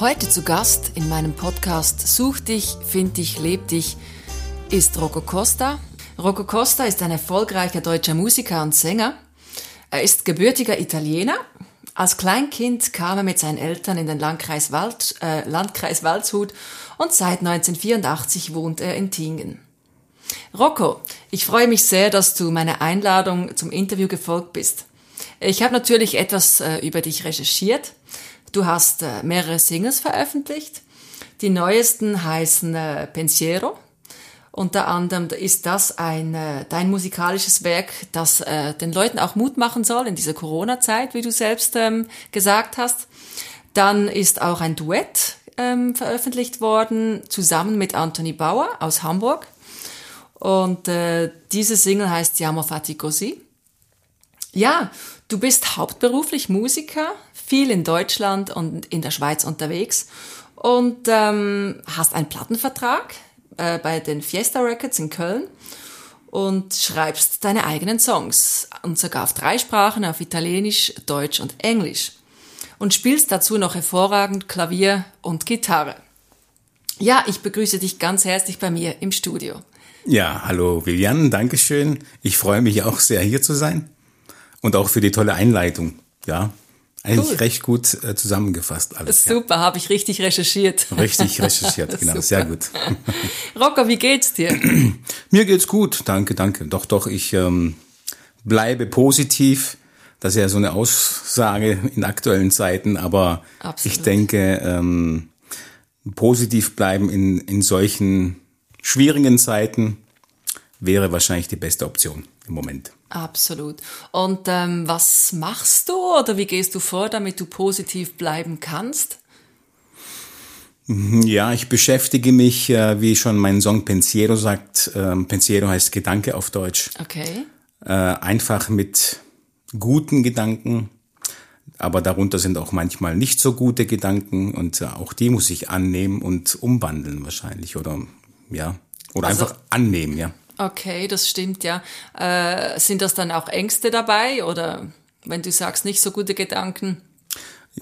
Heute zu Gast in meinem Podcast Such dich, find dich, leb dich ist Rocco Costa. Rocco Costa ist ein erfolgreicher deutscher Musiker und Sänger. Er ist gebürtiger Italiener. Als Kleinkind kam er mit seinen Eltern in den Landkreis, Wald, äh, Landkreis Waldshut und seit 1984 wohnt er in Tingen. Rocco, ich freue mich sehr, dass du meiner Einladung zum Interview gefolgt bist. Ich habe natürlich etwas äh, über dich recherchiert. Du hast äh, mehrere Singles veröffentlicht. Die neuesten heißen äh, Pensiero. Unter anderem ist das ein äh, dein musikalisches Werk, das den Leuten auch Mut machen soll in dieser Corona-Zeit, wie du selbst ähm, gesagt hast. Dann ist auch ein Duett ähm, veröffentlicht worden, zusammen mit Anthony Bauer aus Hamburg. Und diese Single heißt Siamo fatti così. Ja, du bist hauptberuflich Musiker, viel in Deutschland und in der Schweiz unterwegs und ähm, hast einen Plattenvertrag äh, bei den Fiesta Records in Köln und schreibst deine eigenen Songs und sogar auf drei Sprachen, auf Italienisch, Deutsch und Englisch und spielst dazu noch hervorragend Klavier und Gitarre. Ja, ich begrüße dich ganz herzlich bei mir im Studio. Ja, hallo Vivian, Dankeschön. Ich freue mich auch sehr hier zu sein und auch für die tolle Einleitung. Ja, eigentlich cool. recht gut äh, zusammengefasst alles. Super, ja. habe ich richtig recherchiert. Richtig recherchiert, genau, sehr gut. Rocker, wie geht's dir? Mir geht's gut, danke, danke. Doch, doch, ich ähm, bleibe positiv. Das ist ja so eine Aussage in aktuellen Zeiten, aber Absolut. ich denke, ähm, positiv bleiben in, in solchen schwierigen Zeiten wäre wahrscheinlich die beste Option im Moment. Absolut. Und ähm, was machst du oder wie gehst du vor, damit du positiv bleiben kannst? Mhm, ja, ich beschäftige mich, äh, wie schon mein Song Pensiero sagt. Ähm, Pensiero heißt Gedanke auf Deutsch. Okay. Äh, einfach mit guten Gedanken, aber darunter sind auch manchmal nicht so gute Gedanken und äh, auch die muss ich annehmen und umwandeln wahrscheinlich oder ja oder also, einfach annehmen, ja. Okay, das stimmt, ja. Äh, sind das dann auch Ängste dabei oder wenn du sagst, nicht so gute Gedanken?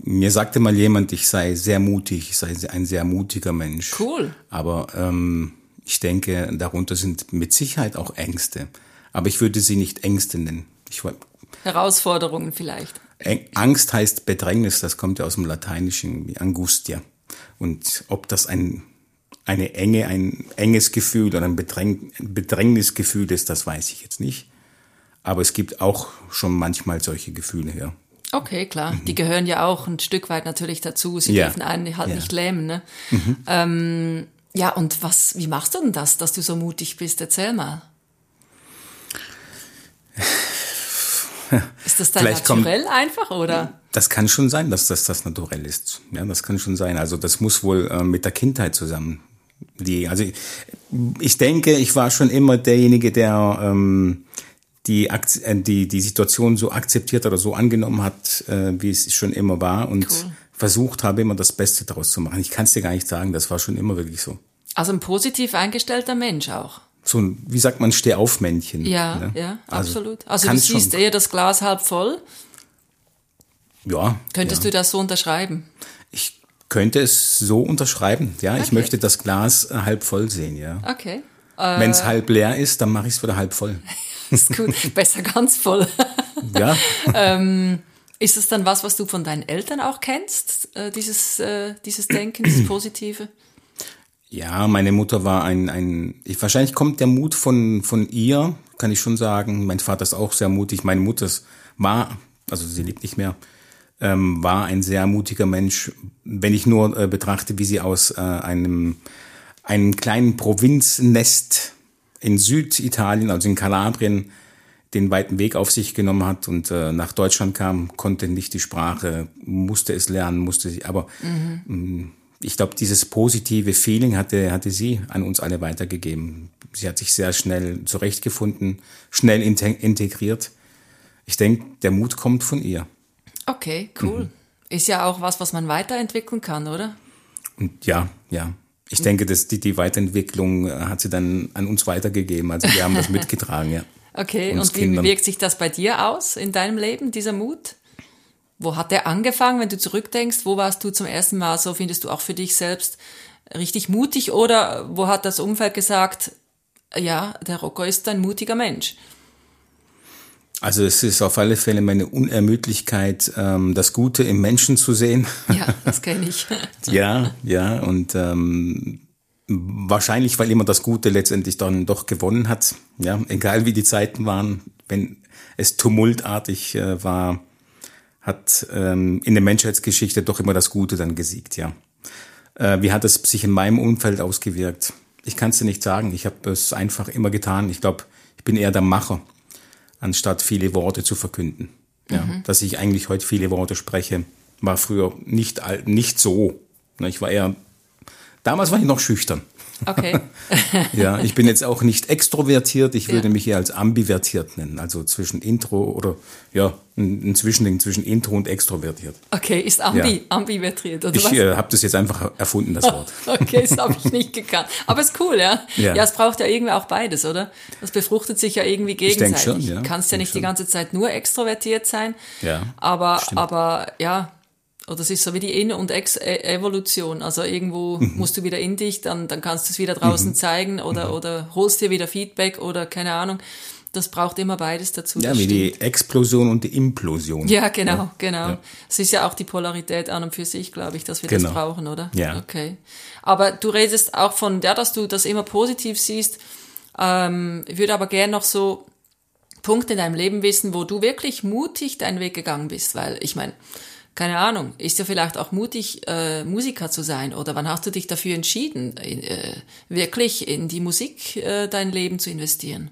Mir sagte mal jemand, ich sei sehr mutig, ich sei ein sehr mutiger Mensch. Cool. Aber ähm, ich denke, darunter sind mit Sicherheit auch Ängste. Aber ich würde sie nicht Ängste nennen. Ich, Herausforderungen vielleicht. Angst heißt Bedrängnis, das kommt ja aus dem Lateinischen, Angustia. Und ob das ein eine Enge, ein enges Gefühl oder ein Bedräng Bedrängnisgefühl ist, das weiß ich jetzt nicht. Aber es gibt auch schon manchmal solche Gefühle, ja. Okay, klar. Mhm. Die gehören ja auch ein Stück weit natürlich dazu. Sie ja. dürfen einen halt ja. nicht lähmen. Ne? Mhm. Ähm, ja, und was, wie machst du denn das, dass du so mutig bist? Erzähl mal. Ist das dein Vielleicht Naturell kommt, einfach, oder? Das kann schon sein, dass das das Naturell ist. Ja, das kann schon sein. Also das muss wohl äh, mit der Kindheit zusammen die, also ich denke, ich war schon immer derjenige, der ähm, die, äh, die, die Situation so akzeptiert oder so angenommen hat, äh, wie es schon immer war und cool. versucht habe, immer das Beste daraus zu machen. Ich kann es dir gar nicht sagen, das war schon immer wirklich so. Also ein positiv eingestellter Mensch auch. So ein, wie sagt man, Stehaufmännchen. Ja, ne? ja, also absolut. Also du siehst eher das Glas halb voll. Ja. Könntest ja. du das so unterschreiben? Ich könnte es so unterschreiben. Ja, okay. ich möchte das Glas halb voll sehen, ja. Okay. Äh, Wenn es halb leer ist, dann mache ich es wieder halb voll. ist gut, besser ganz voll. ja. ähm, ist es dann was, was du von deinen Eltern auch kennst, äh, dieses, äh, dieses Denken, dieses Positive? Ja, meine Mutter war ein, ein ich, wahrscheinlich kommt der Mut von, von ihr, kann ich schon sagen. Mein Vater ist auch sehr mutig. Meine Mutter war, also sie lebt nicht mehr, ähm, war ein sehr mutiger Mensch. Wenn ich nur äh, betrachte, wie sie aus äh, einem, einem kleinen Provinznest in Süditalien, also in Kalabrien, den weiten Weg auf sich genommen hat und äh, nach Deutschland kam, konnte nicht die Sprache, musste es lernen, musste sie, aber mhm. Mm, ich glaube, dieses positive Feeling hatte, hatte sie an uns alle weitergegeben. Sie hat sich sehr schnell zurechtgefunden, schnell integriert. Ich denke, der Mut kommt von ihr. Okay, cool. Mhm. Ist ja auch was, was man weiterentwickeln kann, oder? Und ja, ja. Ich denke, dass die, die Weiterentwicklung äh, hat sie dann an uns weitergegeben. Also wir haben das mitgetragen, ja. Okay, und wie Kindern. wirkt sich das bei dir aus in deinem Leben, dieser Mut? wo hat der angefangen, wenn du zurückdenkst? Wo warst du zum ersten Mal so, findest du auch für dich selbst richtig mutig? Oder wo hat das Umfeld gesagt, ja, der Rocco ist ein mutiger Mensch? Also es ist auf alle Fälle meine Unermüdlichkeit, ähm, das Gute im Menschen zu sehen. Ja, das kenne ich. ja, ja, und ähm, wahrscheinlich, weil immer das Gute letztendlich dann doch gewonnen hat. Ja, egal wie die Zeiten waren, wenn es tumultartig äh, war, hat ähm, in der Menschheitsgeschichte doch immer das Gute dann gesiegt, ja. Äh, wie hat es sich in meinem Umfeld ausgewirkt? Ich kann es dir nicht sagen. Ich habe es einfach immer getan. Ich glaube, ich bin eher der Macher, anstatt viele Worte zu verkünden. Ja, mhm. Dass ich eigentlich heute viele Worte spreche, war früher nicht, nicht so. Ich war eher, damals war ich noch schüchtern. Okay. ja, ich bin jetzt auch nicht extrovertiert, ich würde ja. mich eher als ambivertiert nennen, also zwischen Intro oder ja, ein, Zwischending zwischen Intro und extrovertiert. Okay, ist ambi, ja. ambivertiert oder ich, was? Ich äh, habe das jetzt einfach erfunden, das Wort. okay, das habe ich nicht gekannt. Aber ist cool, ja? ja? Ja, es braucht ja irgendwie auch beides, oder? Das befruchtet sich ja irgendwie gegenseitig. Ich schon, ja. Du kannst ja nicht schon. die ganze Zeit nur extrovertiert sein. Ja. Aber, aber ja, oder es ist so wie die In- und Ex e-. Also irgendwo mhm. musst du wieder in dich, dann, dann kannst du es wieder draußen mhm. zeigen oder, mhm. oder holst dir wieder Feedback oder keine Ahnung. Das braucht immer beides dazu. Ja, wie stimmt. die Explosion und die Implosion. Ja, genau, ja. genau. Ja. Es ist ja auch die Polarität an und für sich, glaube ich, dass wir genau. das brauchen, oder? Ja. Okay. Aber du redest auch von, ja, dass du das immer positiv siehst. Ähm, ich würde aber gerne noch so Punkte in deinem Leben wissen, wo du wirklich mutig deinen Weg gegangen bist, weil ich meine, keine Ahnung, ist ja vielleicht auch mutig, äh, Musiker zu sein? Oder wann hast du dich dafür entschieden, äh, wirklich in die Musik äh, dein Leben zu investieren?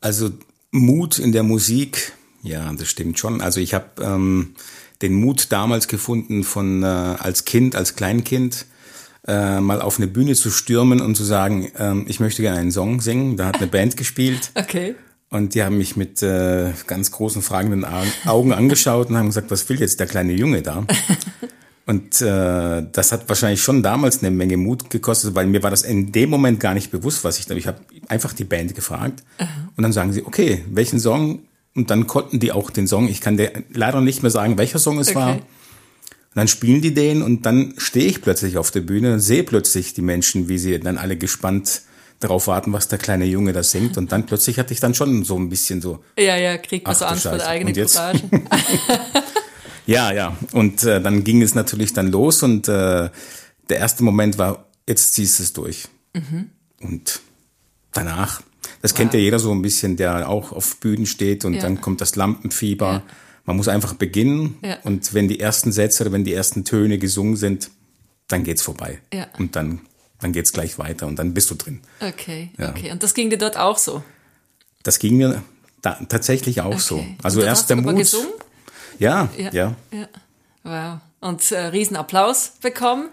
Also Mut in der Musik, ja, das stimmt schon. Also ich habe ähm, den Mut damals gefunden, von äh, als Kind, als Kleinkind, äh, mal auf eine Bühne zu stürmen und zu sagen, ähm, ich möchte gerne einen Song singen. Da hat eine Band gespielt. Okay. Und die haben mich mit äh, ganz großen fragenden Augen angeschaut und haben gesagt, was will jetzt der kleine Junge da? Und äh, das hat wahrscheinlich schon damals eine Menge Mut gekostet, weil mir war das in dem Moment gar nicht bewusst, was ich da. Ich habe einfach die Band gefragt Aha. und dann sagen sie, okay, welchen Song? Und dann konnten die auch den Song. Ich kann dir leider nicht mehr sagen, welcher Song es okay. war. Und dann spielen die den und dann stehe ich plötzlich auf der Bühne und sehe plötzlich die Menschen, wie sie dann alle gespannt darauf warten, was der kleine Junge da singt. Und dann plötzlich hatte ich dann schon so ein bisschen so. Ja, ja, kriegt man so Angst vor der eigenen Courage. ja, ja. Und äh, dann ging es natürlich dann los und äh, der erste Moment war, jetzt ziehst du es durch. Mhm. Und danach, das wow. kennt ja jeder so ein bisschen, der auch auf Bühnen steht und ja. dann kommt das Lampenfieber. Ja. Man muss einfach beginnen ja. und wenn die ersten Sätze oder wenn die ersten Töne gesungen sind, dann geht's vorbei. Ja. Und dann dann geht's gleich weiter und dann bist du drin. Okay, ja. okay. Und das ging dir dort auch so? Das ging mir da, tatsächlich auch okay. so. Also erst der du Mut. Ja, ja, ja, ja. Wow. Und äh, Riesenapplaus bekommen?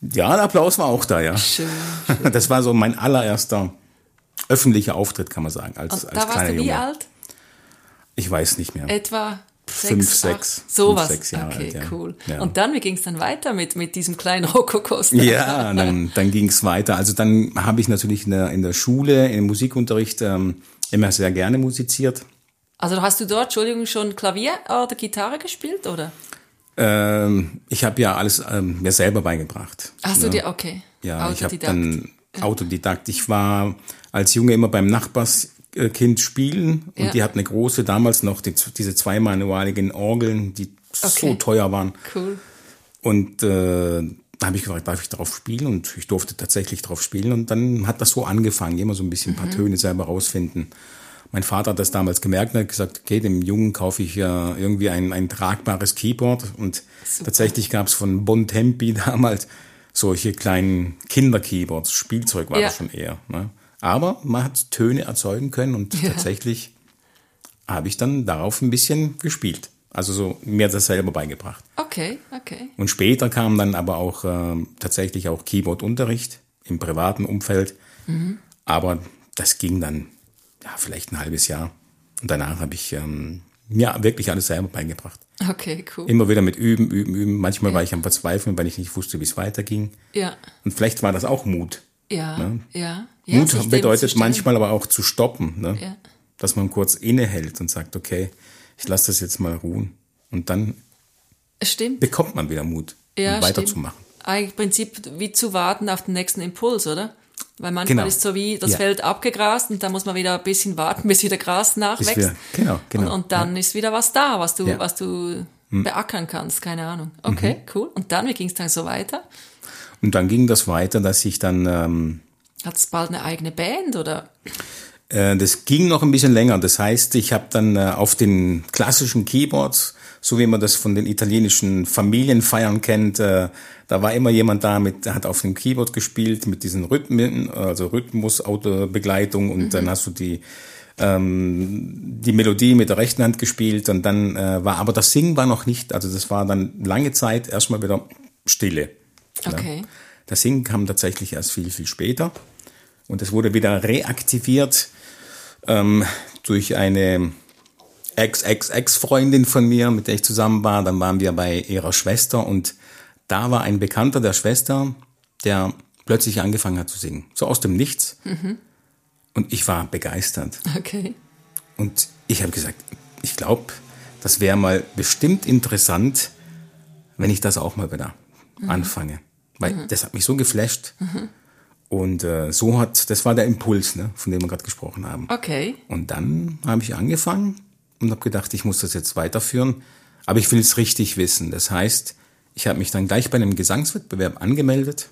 Ja, der Applaus war auch da, ja. Schön, schön. Das war so mein allererster öffentlicher Auftritt, kann man sagen, als, Und als da warst du wie Junge. alt? Ich weiß nicht mehr. Etwa fünf, sechs. Sowas. Fünf, sechs Jahre okay, alt, ja. cool. Ja. Und dann, wie ging es dann weiter mit, mit diesem kleinen Rokokoster? Ja, dann, dann ging es weiter. Also dann habe ich natürlich in der, in der Schule, im Musikunterricht ähm, immer sehr gerne musiziert. Also hast du dort, Entschuldigung, schon Klavier oder Gitarre gespielt, oder? Ähm, ich habe ja alles ähm, mir selber beigebracht. Hast du dir, okay. Ja, ich habe dann Autodidakt. Ich war als Junge immer beim Nachbars Kind spielen und ja. die hat eine große, damals noch die, diese zweimanualigen Orgeln, die okay. so teuer waren. Cool. Und äh, da habe ich gefragt, darf ich drauf spielen? Und ich durfte tatsächlich drauf spielen. Und dann hat das so angefangen, immer so ein bisschen ein paar mhm. Töne selber rausfinden. Mein Vater hat das damals gemerkt und hat gesagt, okay, dem Jungen kaufe ich ja irgendwie ein, ein tragbares Keyboard. Und Super. tatsächlich gab es von Bontempi damals solche kleinen Kinderkeyboards. Spielzeug war ja. das schon eher. Ne? Aber man hat Töne erzeugen können und ja. tatsächlich habe ich dann darauf ein bisschen gespielt. Also so mir das selber beigebracht. Okay, okay. Und später kam dann aber auch äh, tatsächlich auch Keyboard-Unterricht im privaten Umfeld. Mhm. Aber das ging dann ja vielleicht ein halbes Jahr. Und danach habe ich ähm, mir wirklich alles selber beigebracht. Okay, cool. Immer wieder mit Üben, Üben, Üben. Manchmal ja. war ich am Verzweifeln, weil ich nicht wusste, wie es weiterging. Ja. Und vielleicht war das auch Mut. Ja, ne? ja. ja Mut bedeutet manchmal aber auch zu stoppen, ne? ja. dass man kurz innehält und sagt, okay, ich lasse das jetzt mal ruhen Und dann Stimmt. bekommt man wieder Mut, Ja, um weiterzumachen. Stimmt. Eigentlich im Prinzip wie zu warten auf den nächsten Impuls, oder? Weil manchmal Genau. ist so wie das Ja. Feld abgegrast und dann muss man wieder ein bisschen warten, bis wieder Gras nachwächst. wieder- genau, genau. Und, und dann ist wieder was da, was du, Ja. Hm. was du beackern kannst, keine Ahnung. Okay, Mhm. cool. Und dann, wie ging es dann so weiter? Und dann ging das weiter, dass ich dann, ähm, Hat es bald eine eigene Band oder? äh, das ging noch ein bisschen länger. Das heißt, ich habe dann äh, auf den klassischen Keyboards, so wie man das von den italienischen Familienfeiern kennt, äh, da war immer jemand da, mit, der hat auf dem Keyboard gespielt mit diesen Rhythmen, also Rhythmus, Autobegleitung und dann hast du die ähm, die Melodie mit der rechten Hand gespielt und dann äh, war aber das Singen war noch nicht, also das war dann lange Zeit erstmal wieder Stille. Ja. Okay. Das Singen kam tatsächlich erst viel, viel später. Und es wurde wieder reaktiviert ähm, durch eine Ex-Ex-Ex-Freundin von mir, mit der ich zusammen war. Dann waren wir bei ihrer Schwester und da war ein Bekannter der Schwester, der plötzlich angefangen hat zu singen. So aus dem Nichts. Und ich war begeistert. Okay. Und ich habe gesagt, ich glaube, das wäre mal bestimmt interessant, wenn ich das auch mal wieder anfange. Weil das hat mich so geflasht. Und äh, so hat, das war der Impuls, ne, von dem wir gerade gesprochen haben. Okay. Und dann habe ich angefangen und habe gedacht, ich muss das jetzt weiterführen. Aber ich will es richtig wissen. Das heißt, ich habe mich dann gleich bei einem Gesangswettbewerb angemeldet.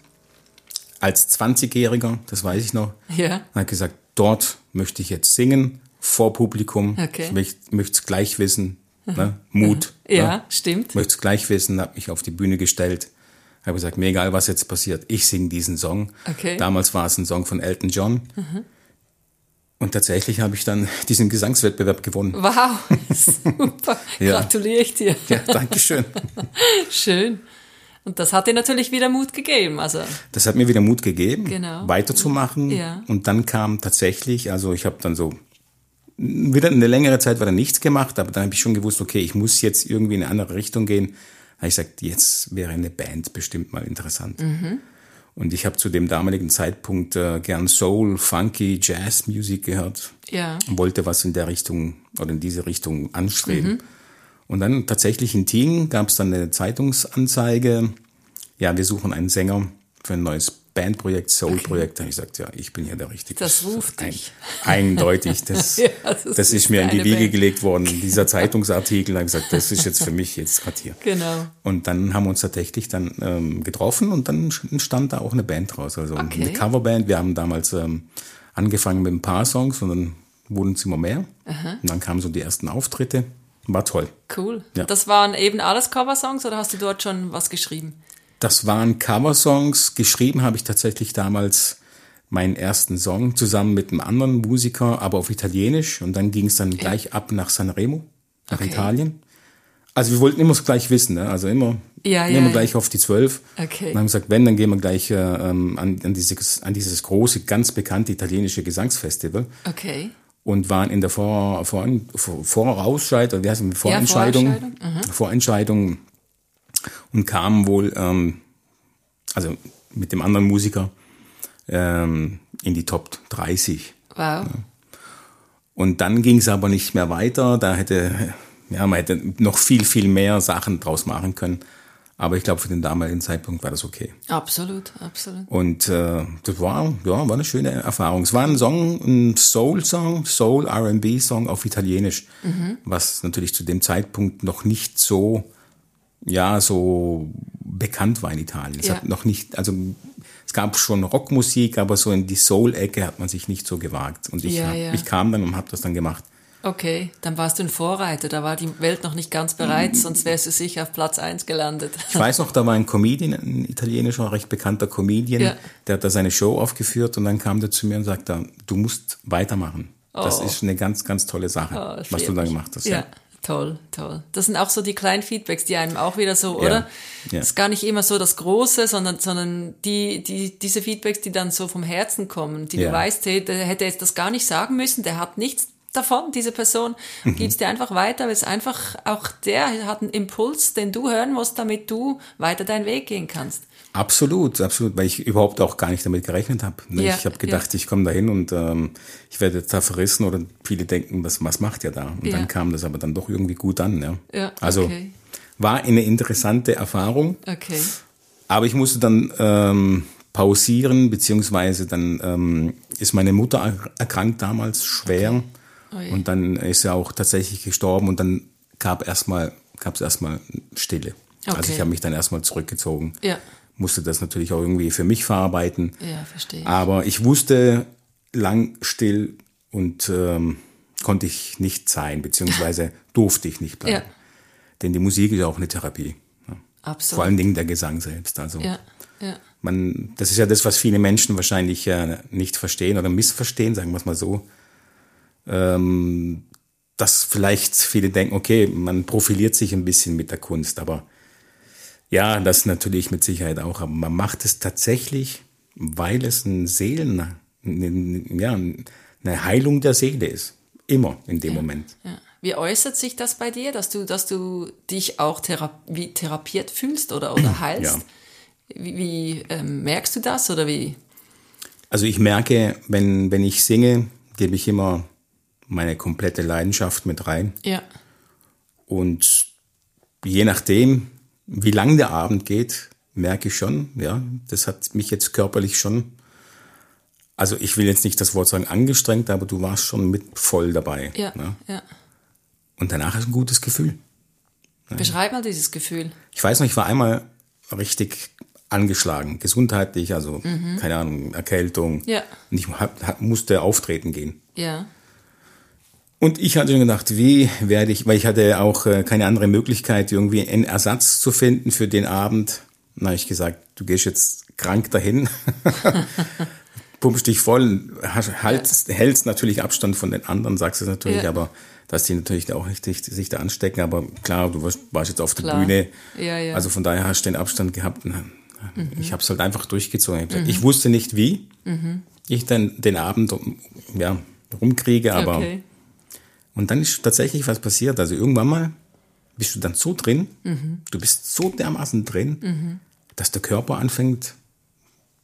Als 20-Jähriger, das weiß ich noch. Ja. Und habe gesagt, dort möchte ich jetzt singen, vor Publikum. Okay. Ich möchte, möchte es gleich wissen. Ne? Mut. Ja, ne? stimmt. Ich möchte es gleich wissen, habe mich auf die Bühne gestellt. Habe gesagt, mir egal, was jetzt passiert, ich singe diesen Song. Okay. Mhm. Damals war es ein Song von Elton John. Und tatsächlich habe ich dann diesen Gesangswettbewerb gewonnen. Wow, super. Ja. Gratuliere ich dir. Ja, Dankeschön. Schön. Und das hat dir natürlich wieder Mut gegeben. Also, Das hat mir wieder Mut gegeben, Genau. weiterzumachen. Ja. Und dann kam tatsächlich, also ich habe dann so wieder eine längere Zeit weiter nichts gemacht, aber dann habe ich schon gewusst, okay, ich muss jetzt irgendwie in eine andere Richtung gehen. Habe ich gesagt, jetzt wäre eine Band bestimmt mal interessant. Mhm. Und ich habe zu dem damaligen Zeitpunkt äh, gern Soul, Funky, Jazz Musik gehört ja. und wollte was in der Richtung oder in diese Richtung anstreben. Mhm. Und dann tatsächlich in Tien gab es dann eine Zeitungsanzeige, ja, wir suchen einen Sänger für ein neues Bandprojekt, Soul-Projekt. Da habe ich gesagt, ja, ich bin hier der Richtige. Das ruft ein, dich. Eindeutig. Das, Ja, das, das ist, mir in die Wiege Band. gelegt worden. Dieser Zeitungsartikel, da habe gesagt, das ist jetzt für mich jetzt gerade hier. Genau. Und dann haben wir uns tatsächlich dann ähm, getroffen und dann entstand da auch eine Band draus. Also Okay. eine Coverband. Wir haben damals ähm, angefangen mit ein paar Songs und dann wurden es immer mehr. Und dann kamen so die ersten Auftritte. War toll. Cool. Ja. Das waren eben alles Coversongs oder hast du dort schon was geschrieben? Das waren Coversongs. Geschrieben habe ich tatsächlich damals meinen ersten Song zusammen mit einem anderen Musiker, aber auf Italienisch. Und dann ging es dann gleich ab nach Sanremo, nach Okay. Italien. Also wir wollten immer gleich wissen, ne? also immer, Ja, immer ja, gleich auf die zwölf. Okay. Und haben gesagt, wenn, dann gehen wir gleich äh, ähm, an, an, dieses, an dieses große, ganz bekannte italienische Gesangsfestival Okay. und waren in der Vor, Vor, Vor, Vorausscheidung, wie heißt es, Vorentscheidung, Vorentscheidung, Vorentscheidung und kamen wohl, ähm, also mit dem anderen Musiker, ähm, in die Top 30. Wow. Und dann ging es aber nicht mehr weiter. Da hätte, ja, man hätte noch viel, viel mehr Sachen draus machen können. Aber ich glaube, für den damaligen Zeitpunkt war das okay. Absolut, absolut. Und äh, das war, ja, war eine schöne Erfahrung. Es war ein Song, ein Soul-Song, Soul R&B-Song auf Italienisch, was natürlich zu dem Zeitpunkt noch nicht so, ja, so bekannt war in Italien. Es Ja. hat noch nicht, also es gab schon Rockmusik, aber so in die Soul-Ecke hat man sich nicht so gewagt. Und ich, Ja, hab, ja. ich kam dann und habe das dann gemacht. Okay, dann warst du ein Vorreiter. Da war die Welt noch nicht ganz bereit, sonst wärst du sicher auf Platz eins gelandet. Ich weiß noch, da war ein Comedian, ein italienischer, recht bekannter Comedian, Ja. der hat da seine Show aufgeführt und dann kam der zu mir und sagte, du musst weitermachen. Das Oh. ist eine ganz, ganz tolle Sache, Oh, was du da gemacht hast. Ja, toll, toll. Das sind auch so die kleinen Feedbacks, die einem auch wieder so, Ja, oder? ja. Das ist gar nicht immer so das Große, sondern, sondern die, die, diese Feedbacks, die dann so vom Herzen kommen, die Ja. du weißt, hey, der hätte jetzt das gar nicht sagen müssen, der hat nichts davon, diese Person, mhm. gibst dir einfach weiter, weil es einfach auch der hat einen Impuls, den du hören musst, damit du weiter deinen Weg gehen kannst. Absolut, absolut, weil ich überhaupt auch gar nicht damit gerechnet habe. Ne? Ja, ich habe gedacht, ja. ich komme da hin und ähm, ich werde jetzt da verrissen oder viele denken, was, was macht ihr da? Und ja. dann kam das aber dann doch irgendwie gut an. Ja, ja also okay. war eine interessante Erfahrung. Okay. Aber ich musste dann ähm, pausieren, beziehungsweise dann ähm, ist meine Mutter erkrankt damals schwer. Okay. Und dann ist sie auch tatsächlich gestorben und dann gab erstmal es erstmal Stille. Okay. Also ich habe mich dann erstmal zurückgezogen. Ja musste das natürlich auch irgendwie für mich verarbeiten. Ja, verstehe. Aber ich wusste lang still und ähm, konnte ich nicht sein, beziehungsweise durfte ich nicht bleiben. Ja. Denn die Musik ist ja auch eine Therapie. Ja. Absolut. Vor allen Dingen der Gesang selbst. Also ja. Ja. Man, das ist ja das, was viele Menschen wahrscheinlich äh, nicht verstehen oder missverstehen, sagen wir es mal so. Ähm, dass vielleicht viele denken, okay, man profiliert sich ein bisschen mit der Kunst, aber ja, das natürlich mit Sicherheit auch, aber man macht es tatsächlich, weil es ein Seelen, ja, eine Heilung der Seele ist. Immer in dem ja, Moment. Ja. Wie äußert sich das bei dir, dass du, dass du dich auch thera wie therapiert fühlst oder, oder heilst? Ja. Wie, wie ähm, merkst du das oder wie? Also ich merke, wenn, wenn ich singe, gebe ich immer meine komplette Leidenschaft mit rein. Ja. Und je nachdem, wie lang der Abend geht, merke ich schon, ja, das hat mich jetzt körperlich schon, also ich will jetzt nicht das Wort sagen angestrengt, aber du warst schon mit voll dabei. Ja, ne? ja. Und danach ist ein gutes Gefühl. Beschreib mal dieses Gefühl. Ich weiß noch, ich war einmal richtig angeschlagen, gesundheitlich, also mhm. keine Ahnung, Erkältung. Ja. Und ich hab, musste auftreten gehen. Ja. Und ich hatte gedacht, wie werde ich, weil ich hatte auch äh, keine andere Möglichkeit, irgendwie einen Ersatz zu finden für den Abend. Na, ich gesagt, du gehst jetzt krank dahin, pumpst dich voll, hältst, hältst natürlich Abstand von den anderen, sagst es natürlich, ja. aber dass die natürlich auch nicht sich da anstecken. Aber klar, du warst, warst jetzt auf der klar. Bühne, ja, ja. also von daher hast du den Abstand gehabt. Und mhm. Ich habe es halt einfach durchgezogen. Mhm. Ich wusste nicht, wie mhm. ich dann den Abend ja, rumkriege, aber okay und dann ist tatsächlich was passiert. Also irgendwann mal bist du dann so drin, mhm. du bist so dermaßen drin, mhm. dass der Körper anfängt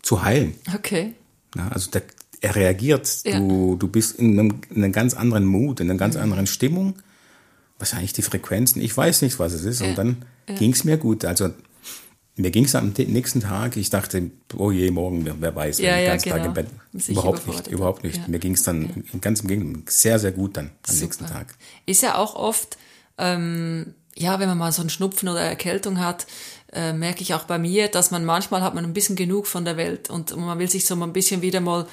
zu heilen. Okay. Ja, also der, er reagiert. Ja. Du, du bist in einem, in einem ganz anderen Mut, in einer ganz mhm. anderen Stimmung. Wahrscheinlich die Frequenzen, ich weiß nicht, was es ist. Ja. Und dann ja. ging es mir gut. Also mir ging es am nächsten Tag, ich dachte, oh je, morgen, wer, weiß, ja, ja, genau. Tag im Bett. Überhaupt nicht, überhaupt nicht. Ja. Mir ging es dann ja. ganz im Gegenteil sehr, sehr gut dann am Super. nächsten Tag. Ist ja auch oft, ähm, ja, wenn man mal so einen Schnupfen oder Erkältung hat, äh, merke ich auch bei mir, dass man manchmal hat man ein bisschen genug von der Welt und man will sich so mal ein bisschen wieder mal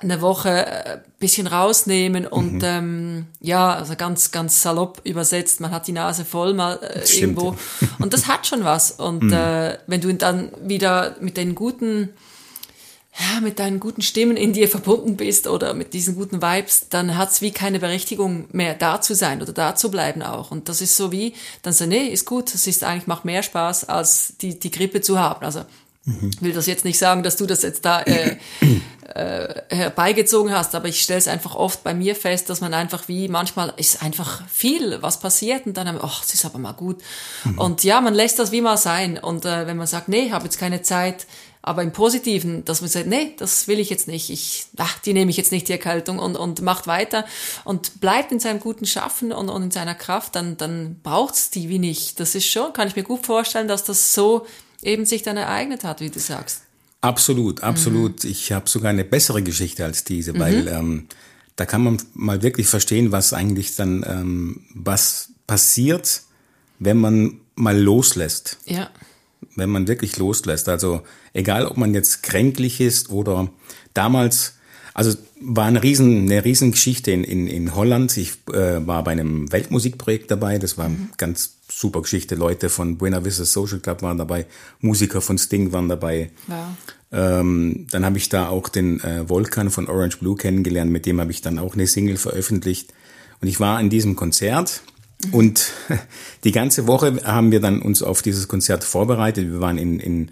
eine Woche ein äh, bisschen rausnehmen und mhm. ähm, ja, also ganz, ganz salopp übersetzt, man hat die Nase voll mal äh, irgendwo. Und das hat schon was. Und mhm. äh, wenn du dann wieder mit den guten, ja, mit deinen guten Stimmen in dir verbunden bist oder mit diesen guten Vibes, dann hat's wie keine Berechtigung mehr da zu sein oder da zu bleiben auch. Und das ist so wie, dann so, nee, ist gut, das ist eigentlich, macht mehr Spaß, als die, die Grippe zu haben. Also Mhm. will das jetzt nicht sagen, dass du das jetzt da äh, äh, herbeigezogen hast, aber ich stelle es einfach oft bei mir fest, dass man einfach wie manchmal ist einfach viel, was passiert und dann, ach, es ist aber mal gut. Mhm. Und ja, man lässt das wie mal sein. Und äh, wenn man sagt, nee, ich habe jetzt keine Zeit, aber im Positiven, dass man sagt, nee, das will ich jetzt nicht, ich, ach, die nehme ich jetzt nicht, die Erkältung und, und macht weiter und bleibt in seinem guten Schaffen und, und in seiner Kraft, dann, dann braucht's die wie nicht. Das ist schon, kann ich mir gut vorstellen, dass das so eben sich dann ereignet hat, wie du sagst. Absolut, absolut. Mhm. Ich habe sogar eine bessere Geschichte als diese, mhm. weil ähm, da kann man mal wirklich verstehen, was eigentlich dann, ähm, was passiert, wenn man mal loslässt. Ja. Wenn man wirklich loslässt. Also egal, ob man jetzt kränklich ist oder damals, also war eine riesen, eine riesen Geschichte in, in, in Holland. Ich äh, war bei einem Weltmusikprojekt dabei. Das war mhm. ganz super Geschichte. Leute von Buena Vista Social Club waren dabei, Musiker von Sting waren dabei. Wow. Ähm, dann habe ich da auch den äh, Volkan von Orange Blue kennengelernt, mit dem habe ich dann auch eine Single veröffentlicht. Und ich war in diesem Konzert mhm. und die ganze Woche haben wir dann uns auf dieses Konzert vorbereitet. Wir waren in, in,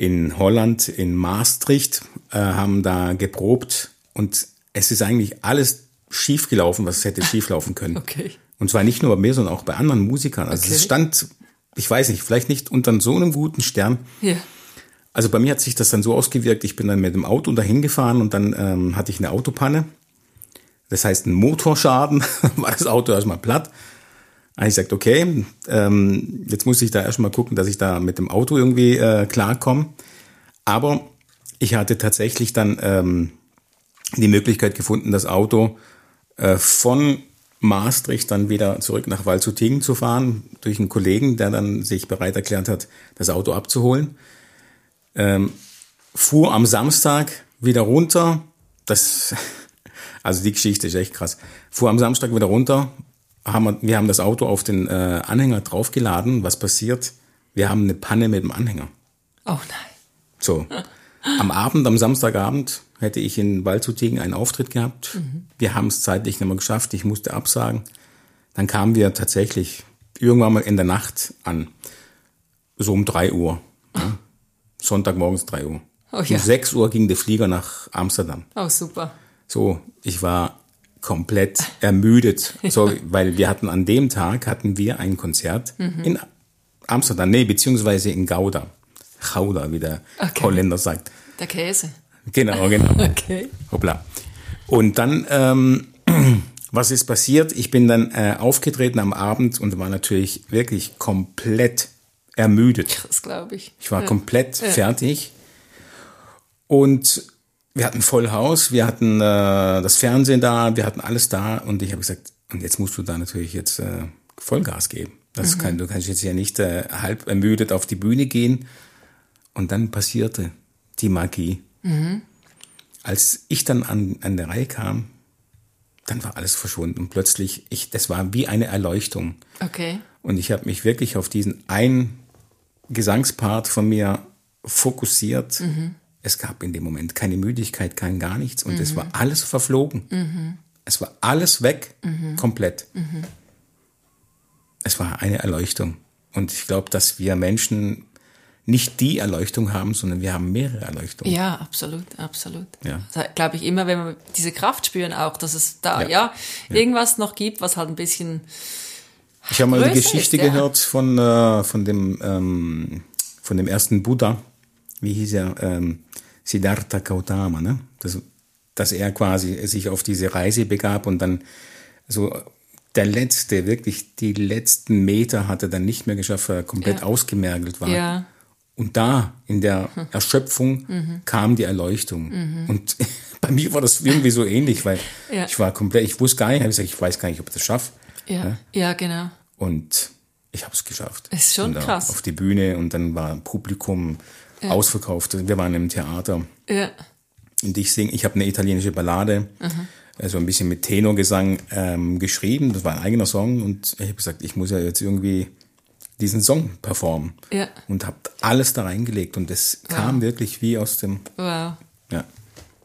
in Holland, in Maastricht, äh, haben da geprobt und es ist eigentlich alles schief gelaufen, was hätte schief laufen können. Okay. Und zwar nicht nur bei mir, sondern auch bei anderen Musikern. Also Okay. es stand, ich weiß nicht, vielleicht nicht unter so einem guten Stern. Ja. Also bei mir hat sich das dann so ausgewirkt, ich bin dann mit dem Auto dahin gefahren und dann ähm, hatte ich eine Autopanne. Das heißt, ein Motorschaden, war das Auto erstmal platt. Und ich sagte, okay, ähm, jetzt muss ich da erstmal gucken, dass ich da mit dem Auto irgendwie äh, klarkomme. Aber ich hatte tatsächlich dann ähm, die Möglichkeit gefunden, das Auto äh, von Maastricht dann wieder zurück nach Waldshutingen zu fahren, durch einen Kollegen, der dann sich bereit erklärt hat, das Auto abzuholen. Ähm, fuhr am Samstag wieder runter. Das, also die Geschichte ist echt krass. Fuhr am Samstag wieder runter. Haben wir, haben das Auto auf den äh, Anhänger draufgeladen. Was passiert? Wir haben eine Panne mit dem Anhänger. Oh nein. So. Am Abend, am Samstagabend, hätte ich in Waldshutingen einen Auftritt gehabt. Wir haben es zeitlich nicht mehr geschafft. Ich musste absagen. Dann kamen wir tatsächlich irgendwann mal in der Nacht an. So um drei Uhr. Ja. Sonntagmorgens drei Uhr. Oh ja. Um sechs Uhr ging der Flieger nach Amsterdam. Oh, super. So, ich war komplett ermüdet. So, weil wir hatten an dem Tag hatten wir ein Konzert Mhm. in Amsterdam, nee, beziehungsweise in Gouda. Gouda, wie der Okay. Holländer sagt. Der Käse. Genau, genau. Okay. Hoppla. Und dann, ähm, was ist passiert? Ich bin dann äh, aufgetreten am Abend und war natürlich wirklich komplett ermüdet. Das glaube ich. Ich war ja. komplett fertig. Und wir hatten voll Haus, wir hatten äh, das Fernsehen da, wir hatten alles da und ich habe gesagt, und jetzt musst du da natürlich jetzt äh, Vollgas geben. Das kann, du kannst jetzt ja nicht äh, halb ermüdet auf die Bühne gehen. Und dann passierte die Magie. Als ich dann an, an der Reihe kam, dann war alles verschwunden und plötzlich, ich, das war wie eine Erleuchtung. Okay. Und ich habe mich wirklich auf diesen einen Gesangspart von mir fokussiert. Es gab in dem Moment keine Müdigkeit, kein gar nichts. Und es war alles verflogen. Es war alles weg, komplett. Es war eine Erleuchtung. Und ich glaube, dass wir Menschen nicht die Erleuchtung haben, sondern wir haben mehrere Erleuchtungen. Ja, absolut, absolut. Ja. Glaube ich immer, wenn wir diese Kraft spüren auch, dass es da, Ja. ja, irgendwas noch gibt, was halt ein bisschen, Ich habe mal die Geschichte ist, ja. gehört von, äh, von, dem, ähm, von dem ersten Buddha. Wie hieß er? Ähm, Siddhartha Gautama, ne? Das, dass er quasi sich auf diese Reise begab und dann so der letzte, wirklich die letzten Meter hat er dann nicht mehr geschafft, weil er komplett Ja. ausgemergelt war. ja, Und da, in der Erschöpfung, Mhm. kam die Erleuchtung. Und bei mir war das irgendwie so ähnlich, weil Ja. ich war komplett, ich wusste gar nicht, ich gesagt, ich weiß gar nicht, ob ich das schaffe. ja, ja, genau. Und ich habe es geschafft. Ist schon krass. Auf die Bühne und dann war Publikum ausverkauft. Wir waren im Theater Ja, und ich sing, ich habe eine italienische Ballade, also ein bisschen mit Tenorgesang ähm, geschrieben. Das war ein eigener Song und ich habe gesagt, ich muss ja jetzt irgendwie diesen Song performen. Ja. Und habe alles da reingelegt und es kam wirklich wie aus dem, wow. ja.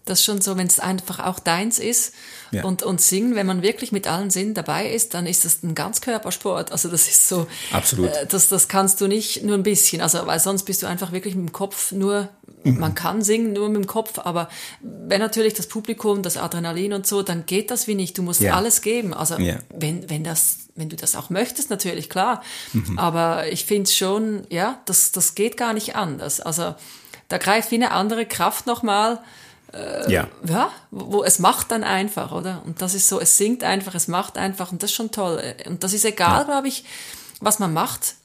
Das ist schon so, wenn es einfach auch deins ist Ja. und, und singen, wenn man wirklich mit allen Sinnen dabei ist, dann ist das ein Ganzkörpersport. Also das ist so, Absolut. Äh, das, das kannst du nicht nur ein bisschen, also weil sonst bist du einfach wirklich mit dem Kopf nur, Mhm. man kann singen nur mit dem Kopf, aber wenn natürlich das Publikum, das Adrenalin und so, dann geht das wie nicht. Du musst Ja. alles geben. Also Ja. wenn, wenn das, wenn du das auch möchtest, natürlich, klar. Mhm. Aber ich finde schon, ja, das, das geht gar nicht anders. Also da greift wie eine andere Kraft nochmal ja. ja, wo wo es macht dann einfach, oder? Und das ist so, es singt einfach, es macht einfach und das ist schon toll. Und das ist egal, glaube ich, was man macht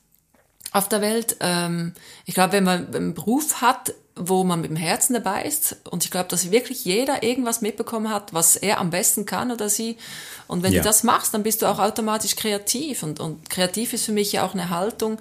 auf der Welt. Ähm, ich glaube, wenn man einen Beruf hat, wo man mit dem Herzen dabei ist und ich glaube, dass wirklich jeder irgendwas mitbekommen hat, was er am besten kann oder sie. Und wenn Ja. du das machst, dann bist du auch automatisch kreativ. Und, und kreativ ist für mich ja auch eine Haltung,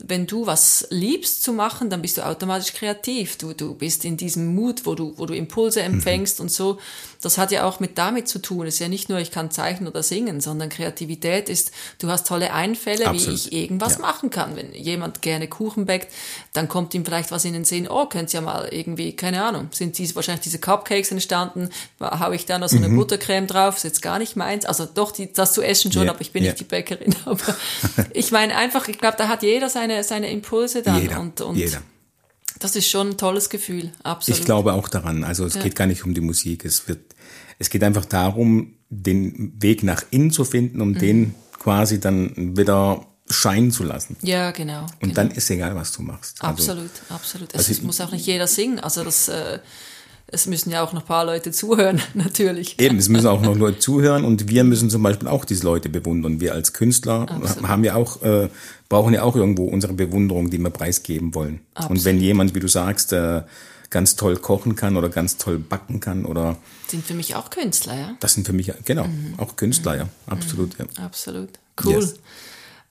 wenn du was liebst zu machen, dann bist du automatisch kreativ. Du, du bist in diesem Mut, wo du, wo du Impulse empfängst und so. Das hat ja auch mit damit zu tun. Es ist ja nicht nur, ich kann zeichnen oder singen, sondern Kreativität ist, du hast tolle Einfälle, wie Absolut. ich irgendwas Ja. machen kann. Wenn jemand gerne Kuchen backt, dann kommt ihm vielleicht was in den Sinn, oh, könnt's ja mal irgendwie, keine Ahnung, sind diese, wahrscheinlich diese Cupcakes entstanden, hau ich da noch so eine Buttercreme drauf, ist jetzt gar nicht meins. Also doch, die, das zu essen schon, Ja, aber ich bin ja. nicht die Bäckerin. Aber ich meine einfach, ich glaube, da hat jeder seine, seine Impulse dann Jeder, und, und jeder. Das ist schon ein tolles Gefühl, absolut. Ich glaube auch daran. Also es ja. geht gar nicht um die Musik. Es wird, es geht einfach darum, den Weg nach innen zu finden, um mhm. den quasi dann wieder scheinen zu lassen. Ja, genau. Und genau. dann ist egal, was du machst. Also absolut, also, absolut. Es also, muss auch nicht jeder singen. Also das, äh, es müssen ja auch noch ein paar Leute zuhören, natürlich. Eben, es müssen auch noch Leute zuhören und wir müssen zum Beispiel auch diese Leute bewundern. Wir als Künstler absolut. haben ja auch, äh, brauchen ja auch irgendwo unsere Bewunderung, die wir preisgeben wollen. Absolut. Und wenn jemand, wie du sagst, äh, ganz toll kochen kann oder ganz toll backen kann oder sind für mich auch Künstler, ja. Das sind für mich genau mhm. auch Künstler, mhm. ja, absolut, mhm. ja. Absolut, cool. Yes.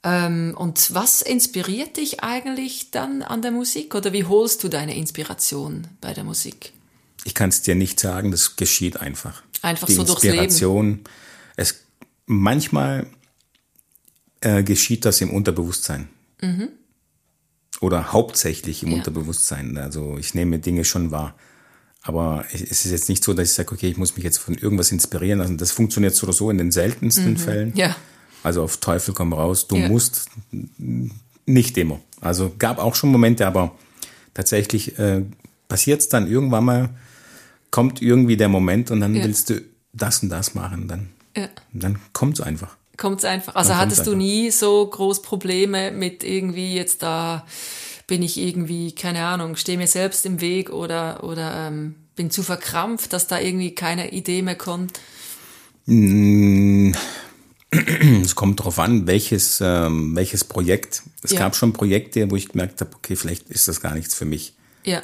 Ähm, und was inspiriert dich eigentlich dann an der Musik oder wie holst du deine Inspiration bei der Musik? Ich kann es dir nicht sagen, das geschieht einfach. Einfach Die so durchs Leben. Inspiration. Es manchmal äh, geschieht das im Unterbewusstsein. Mhm. Oder hauptsächlich im ja. Unterbewusstsein. Also ich nehme Dinge schon wahr. Aber es ist jetzt nicht so, dass ich sage, okay, ich muss mich jetzt von irgendwas inspirieren lassen. Das funktioniert so oder so in den seltensten mhm. Fällen. Ja. Also auf Teufel komm raus, du ja. musst nicht immer. Also gab auch schon Momente, aber tatsächlich äh, passiert es dann irgendwann mal, kommt irgendwie der Moment und dann ja. willst du das und das machen. Dann, ja. dann kommt es einfach. Kommt es einfach. Also hattest du einfach. nie so groß Probleme mit irgendwie jetzt da bin ich irgendwie, keine Ahnung, stehe mir selbst im Weg oder, oder ähm, bin zu verkrampft, dass da irgendwie keine Idee mehr kommt? Mm, es kommt darauf an, welches, ähm, welches Projekt. Es ja. gab schon Projekte, wo ich gemerkt habe, okay, vielleicht ist das gar nichts für mich. Ja.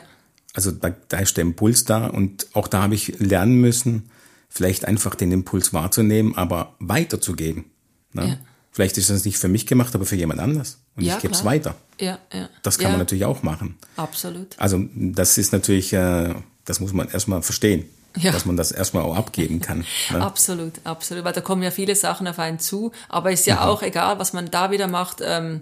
Also da, da ist der Impuls da und auch da habe ich lernen müssen, vielleicht einfach den Impuls wahrzunehmen, aber weiterzugeben. Ne? Ja. Vielleicht ist das nicht für mich gemacht, aber für jemand anders. Und ja, ich gebe es weiter. Ja, ja. Das kann ja. man natürlich auch machen. Absolut. Also das ist natürlich, äh, das muss man erstmal verstehen. Ja. Dass man das erstmal auch abgeben kann. Ne? absolut, absolut. Weil da kommen ja viele Sachen auf einen zu. Aber ist ja mhm. auch egal, was man da wieder macht. Ähm,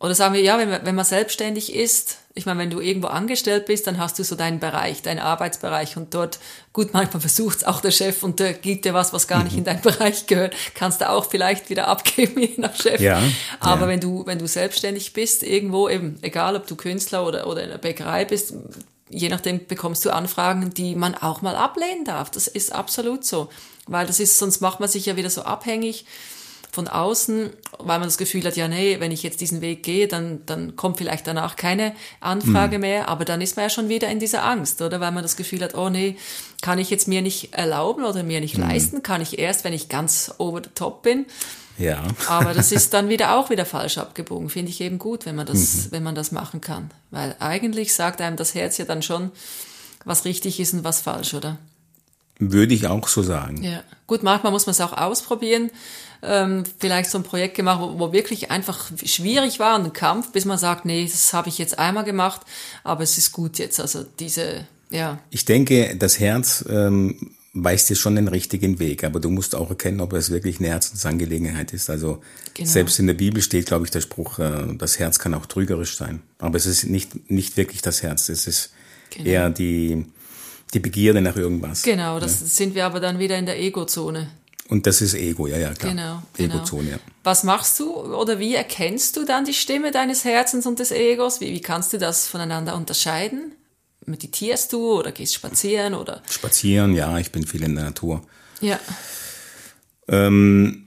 oder sagen wir, ja, wenn man, wenn man selbstständig ist, ich meine, wenn du irgendwo angestellt bist, dann hast du so deinen Bereich, deinen Arbeitsbereich und dort, gut, manchmal versucht es auch der Chef und der gibt dir was, was gar nicht in deinen Bereich gehört, kannst du auch vielleicht wieder abgeben, je nach Chef. Ja, Aber ja. wenn du, wenn du selbstständig bist, irgendwo eben, egal ob du Künstler oder, oder in der Bäckerei bist, je nachdem bekommst du Anfragen, die man auch mal ablehnen darf. Das ist absolut so. Weil das ist, sonst macht man sich ja wieder so abhängig von außen, weil man das Gefühl hat, ja, nee, wenn ich jetzt diesen Weg gehe, dann, dann kommt vielleicht danach keine Anfrage mhm. mehr, aber dann ist man ja schon wieder in dieser Angst, oder? Weil man das Gefühl hat, oh nee, kann ich jetzt mir nicht erlauben oder mir nicht mhm. leisten, kann ich erst, wenn ich ganz over the top bin. Ja. aber das ist dann wieder auch wieder falsch abgebogen, finde ich eben gut, wenn man das, mhm. wenn man das machen kann. Weil eigentlich sagt einem das Herz ja dann schon, was richtig ist und was falsch, oder? Würde ich auch so sagen. Ja. Gut, manchmal muss man es auch ausprobieren ähm, vielleicht so ein Projekt gemacht, wo, wo wirklich einfach schwierig war, ein Kampf, bis man sagt, nee, das habe ich jetzt einmal gemacht, aber es ist gut jetzt. Also diese, ja. Ich denke, das Herz ähm, weist dir schon den richtigen Weg, aber du musst auch erkennen, ob es wirklich eine Herzensangelegenheit ist. Also genau. selbst in der Bibel steht, glaube ich, der Spruch, äh, das Herz kann auch trügerisch sein. Aber es ist nicht, nicht wirklich das Herz, es ist genau. eher die, die Begierde nach irgendwas. Genau, das ja. sind wir aber dann wieder in der Ego-Zone. Und das ist Ego, ja, ja, klar. Genau. genau. Egozone, ja. Was machst du oder wie erkennst du dann die Stimme deines Herzens und des Egos? Wie, wie kannst du das voneinander unterscheiden? Meditierst du oder gehst spazieren oder? Spazieren, ja, ich bin viel in der Natur. Ja. Ähm,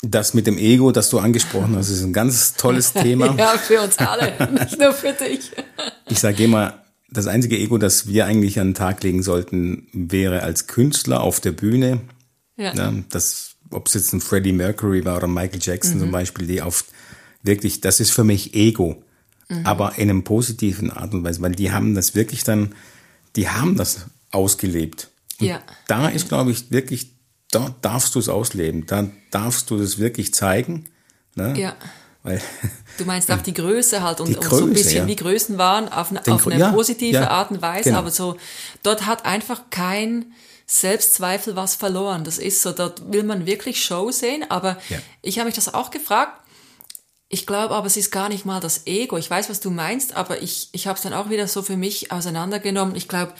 das mit dem Ego, das du angesprochen hast, ist ein ganz tolles Thema. ja, für uns alle, nicht nur für dich. ich sage immer, das einzige Ego, das wir eigentlich an den Tag legen sollten, wäre als Künstler auf der Bühne ja. Ne? Das, ob es jetzt ein Freddie Mercury war oder Michael Jackson mhm. zum Beispiel, die oft wirklich, das ist für mich Ego. Mhm. Aber in einem positiven Art und Weise, weil die haben das wirklich dann, die haben das ausgelebt. Und ja. Da ist, glaube ich, wirklich, da darfst du es ausleben. Da darfst du das wirklich zeigen. Ne? Ja. Weil, du meinst auch die Größe halt und, Größe, und so ein bisschen ja. wie Größen waren auf, eine, auf eine ja, positive ja, Art und Weise, genau. aber so, dort hat einfach kein, Selbstzweifel was verloren. Das ist so, dort will man wirklich Show sehen, aber ich habe mich das auch gefragt. Ich glaube aber, es ist gar nicht mal das Ego. Ich weiß, was du meinst, aber ich, ich habe es dann auch wieder so für mich auseinandergenommen. Ich glaube,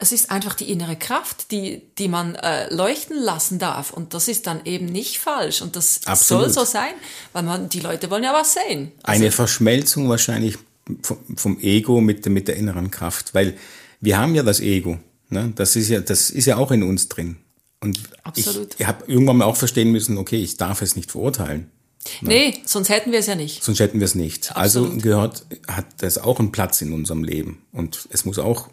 es ist einfach die innere Kraft, die, die man äh, leuchten lassen darf. Und das ist dann eben nicht falsch. Und das Absolut. soll so sein, weil man, die Leute wollen ja was sehen. Also, Eine Verschmelzung wahrscheinlich vom, vom Ego mit, mit der inneren Kraft. Weil wir haben ja das Ego. Ne? Das ist ja, das ist ja auch in uns drin. Und Absolut. ich habe irgendwann mal auch verstehen müssen, okay, ich darf es nicht verurteilen. Ne? Nee, sonst hätten wir es ja nicht. Sonst hätten wir es nicht. Also Absolut. Also gehört, hat das auch einen Platz in unserem Leben. Und es muss auch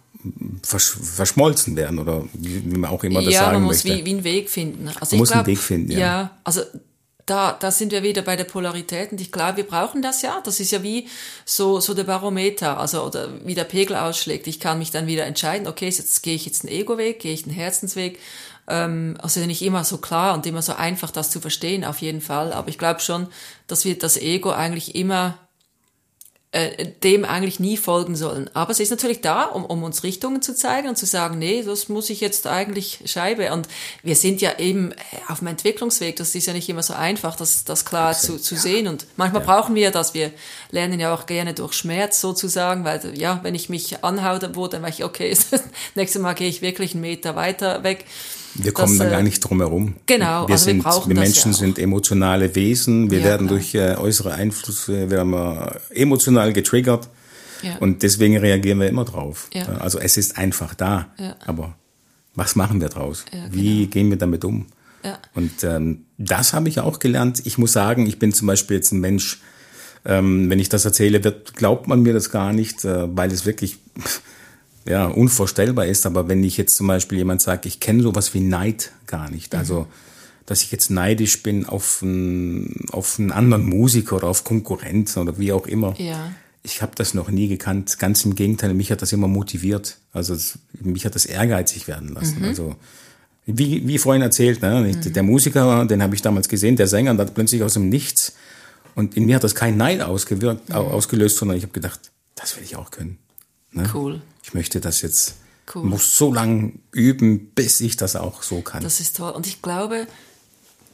versch verschmolzen werden oder wie, wie, man auch immer das ja, sagen möchte. Ja, man muss wie, wie einen Weg finden. Also man muss glaub, einen Weg finden, ja. Ja, also da, da sind wir wieder bei der Polarität und ich glaube, wir brauchen das ja. Das ist ja wie so, so der Barometer, also oder wie der Pegel ausschlägt. Ich kann mich dann wieder entscheiden, okay, jetzt gehe ich jetzt einen Ego-Weg, gehe ich einen Herzensweg. Ähm, also nicht immer so klar und immer so einfach, das zu verstehen, auf jeden Fall. Aber ich glaube schon, dass wir das Ego eigentlich immer äh, dem eigentlich nie folgen sollen. Aber es ist natürlich da, um, um uns Richtungen zu zeigen und zu sagen, nee, das muss ich jetzt eigentlich Scheibe. Und wir sind ja eben auf dem Entwicklungsweg. Das ist ja nicht immer so einfach, das, das klar zu, zu ja. sehen. Und manchmal ja. brauchen wir das. Wir lernen ja auch gerne durch Schmerz sozusagen, weil ja, wenn ich mich anhaue, dann weiß ich, okay, nächstes Mal gehe ich wirklich einen Meter weiter weg. Wir kommen das, da gar nicht drum herum. Genau, wir, also sind, wir, wir Menschen ja sind emotionale Wesen. Wir ja, werden durch äh, äußere Einflüsse werden wir emotional getriggert. Ja. Und deswegen reagieren wir immer drauf. Also es ist einfach da. Aber was machen wir draus? Ja, Wie genau. gehen wir damit um? Und ähm, das habe ich auch gelernt. Ich muss sagen, ich bin zum Beispiel jetzt ein Mensch, ähm, wenn ich das erzähle, wird, glaubt man mir das gar nicht, äh, weil es wirklich ja, unvorstellbar ist. Aber wenn ich jetzt zum Beispiel jemand sagt, ich kenne sowas wie Neid gar nicht, also mhm. dass ich jetzt neidisch bin auf einen, auf einen anderen Musiker oder auf Konkurrenz oder wie auch immer. Ja. Ich habe das noch nie gekannt. Ganz im Gegenteil, mich hat das immer motiviert. Also es, mich hat das ehrgeizig werden lassen. Mhm. Also wie, wie vorhin erzählt, ne? Mhm. der Musiker, den habe ich damals gesehen, der Sänger, und hat plötzlich aus dem Nichts. Und in mir hat das kein Neid ausgewirkt, mhm. ausgelöst, sondern ich habe gedacht, das will ich auch können. Ne? Cool. Ich möchte das jetzt, cool. muss so lange üben, bis ich das auch so kann. Das ist toll. Und ich glaube,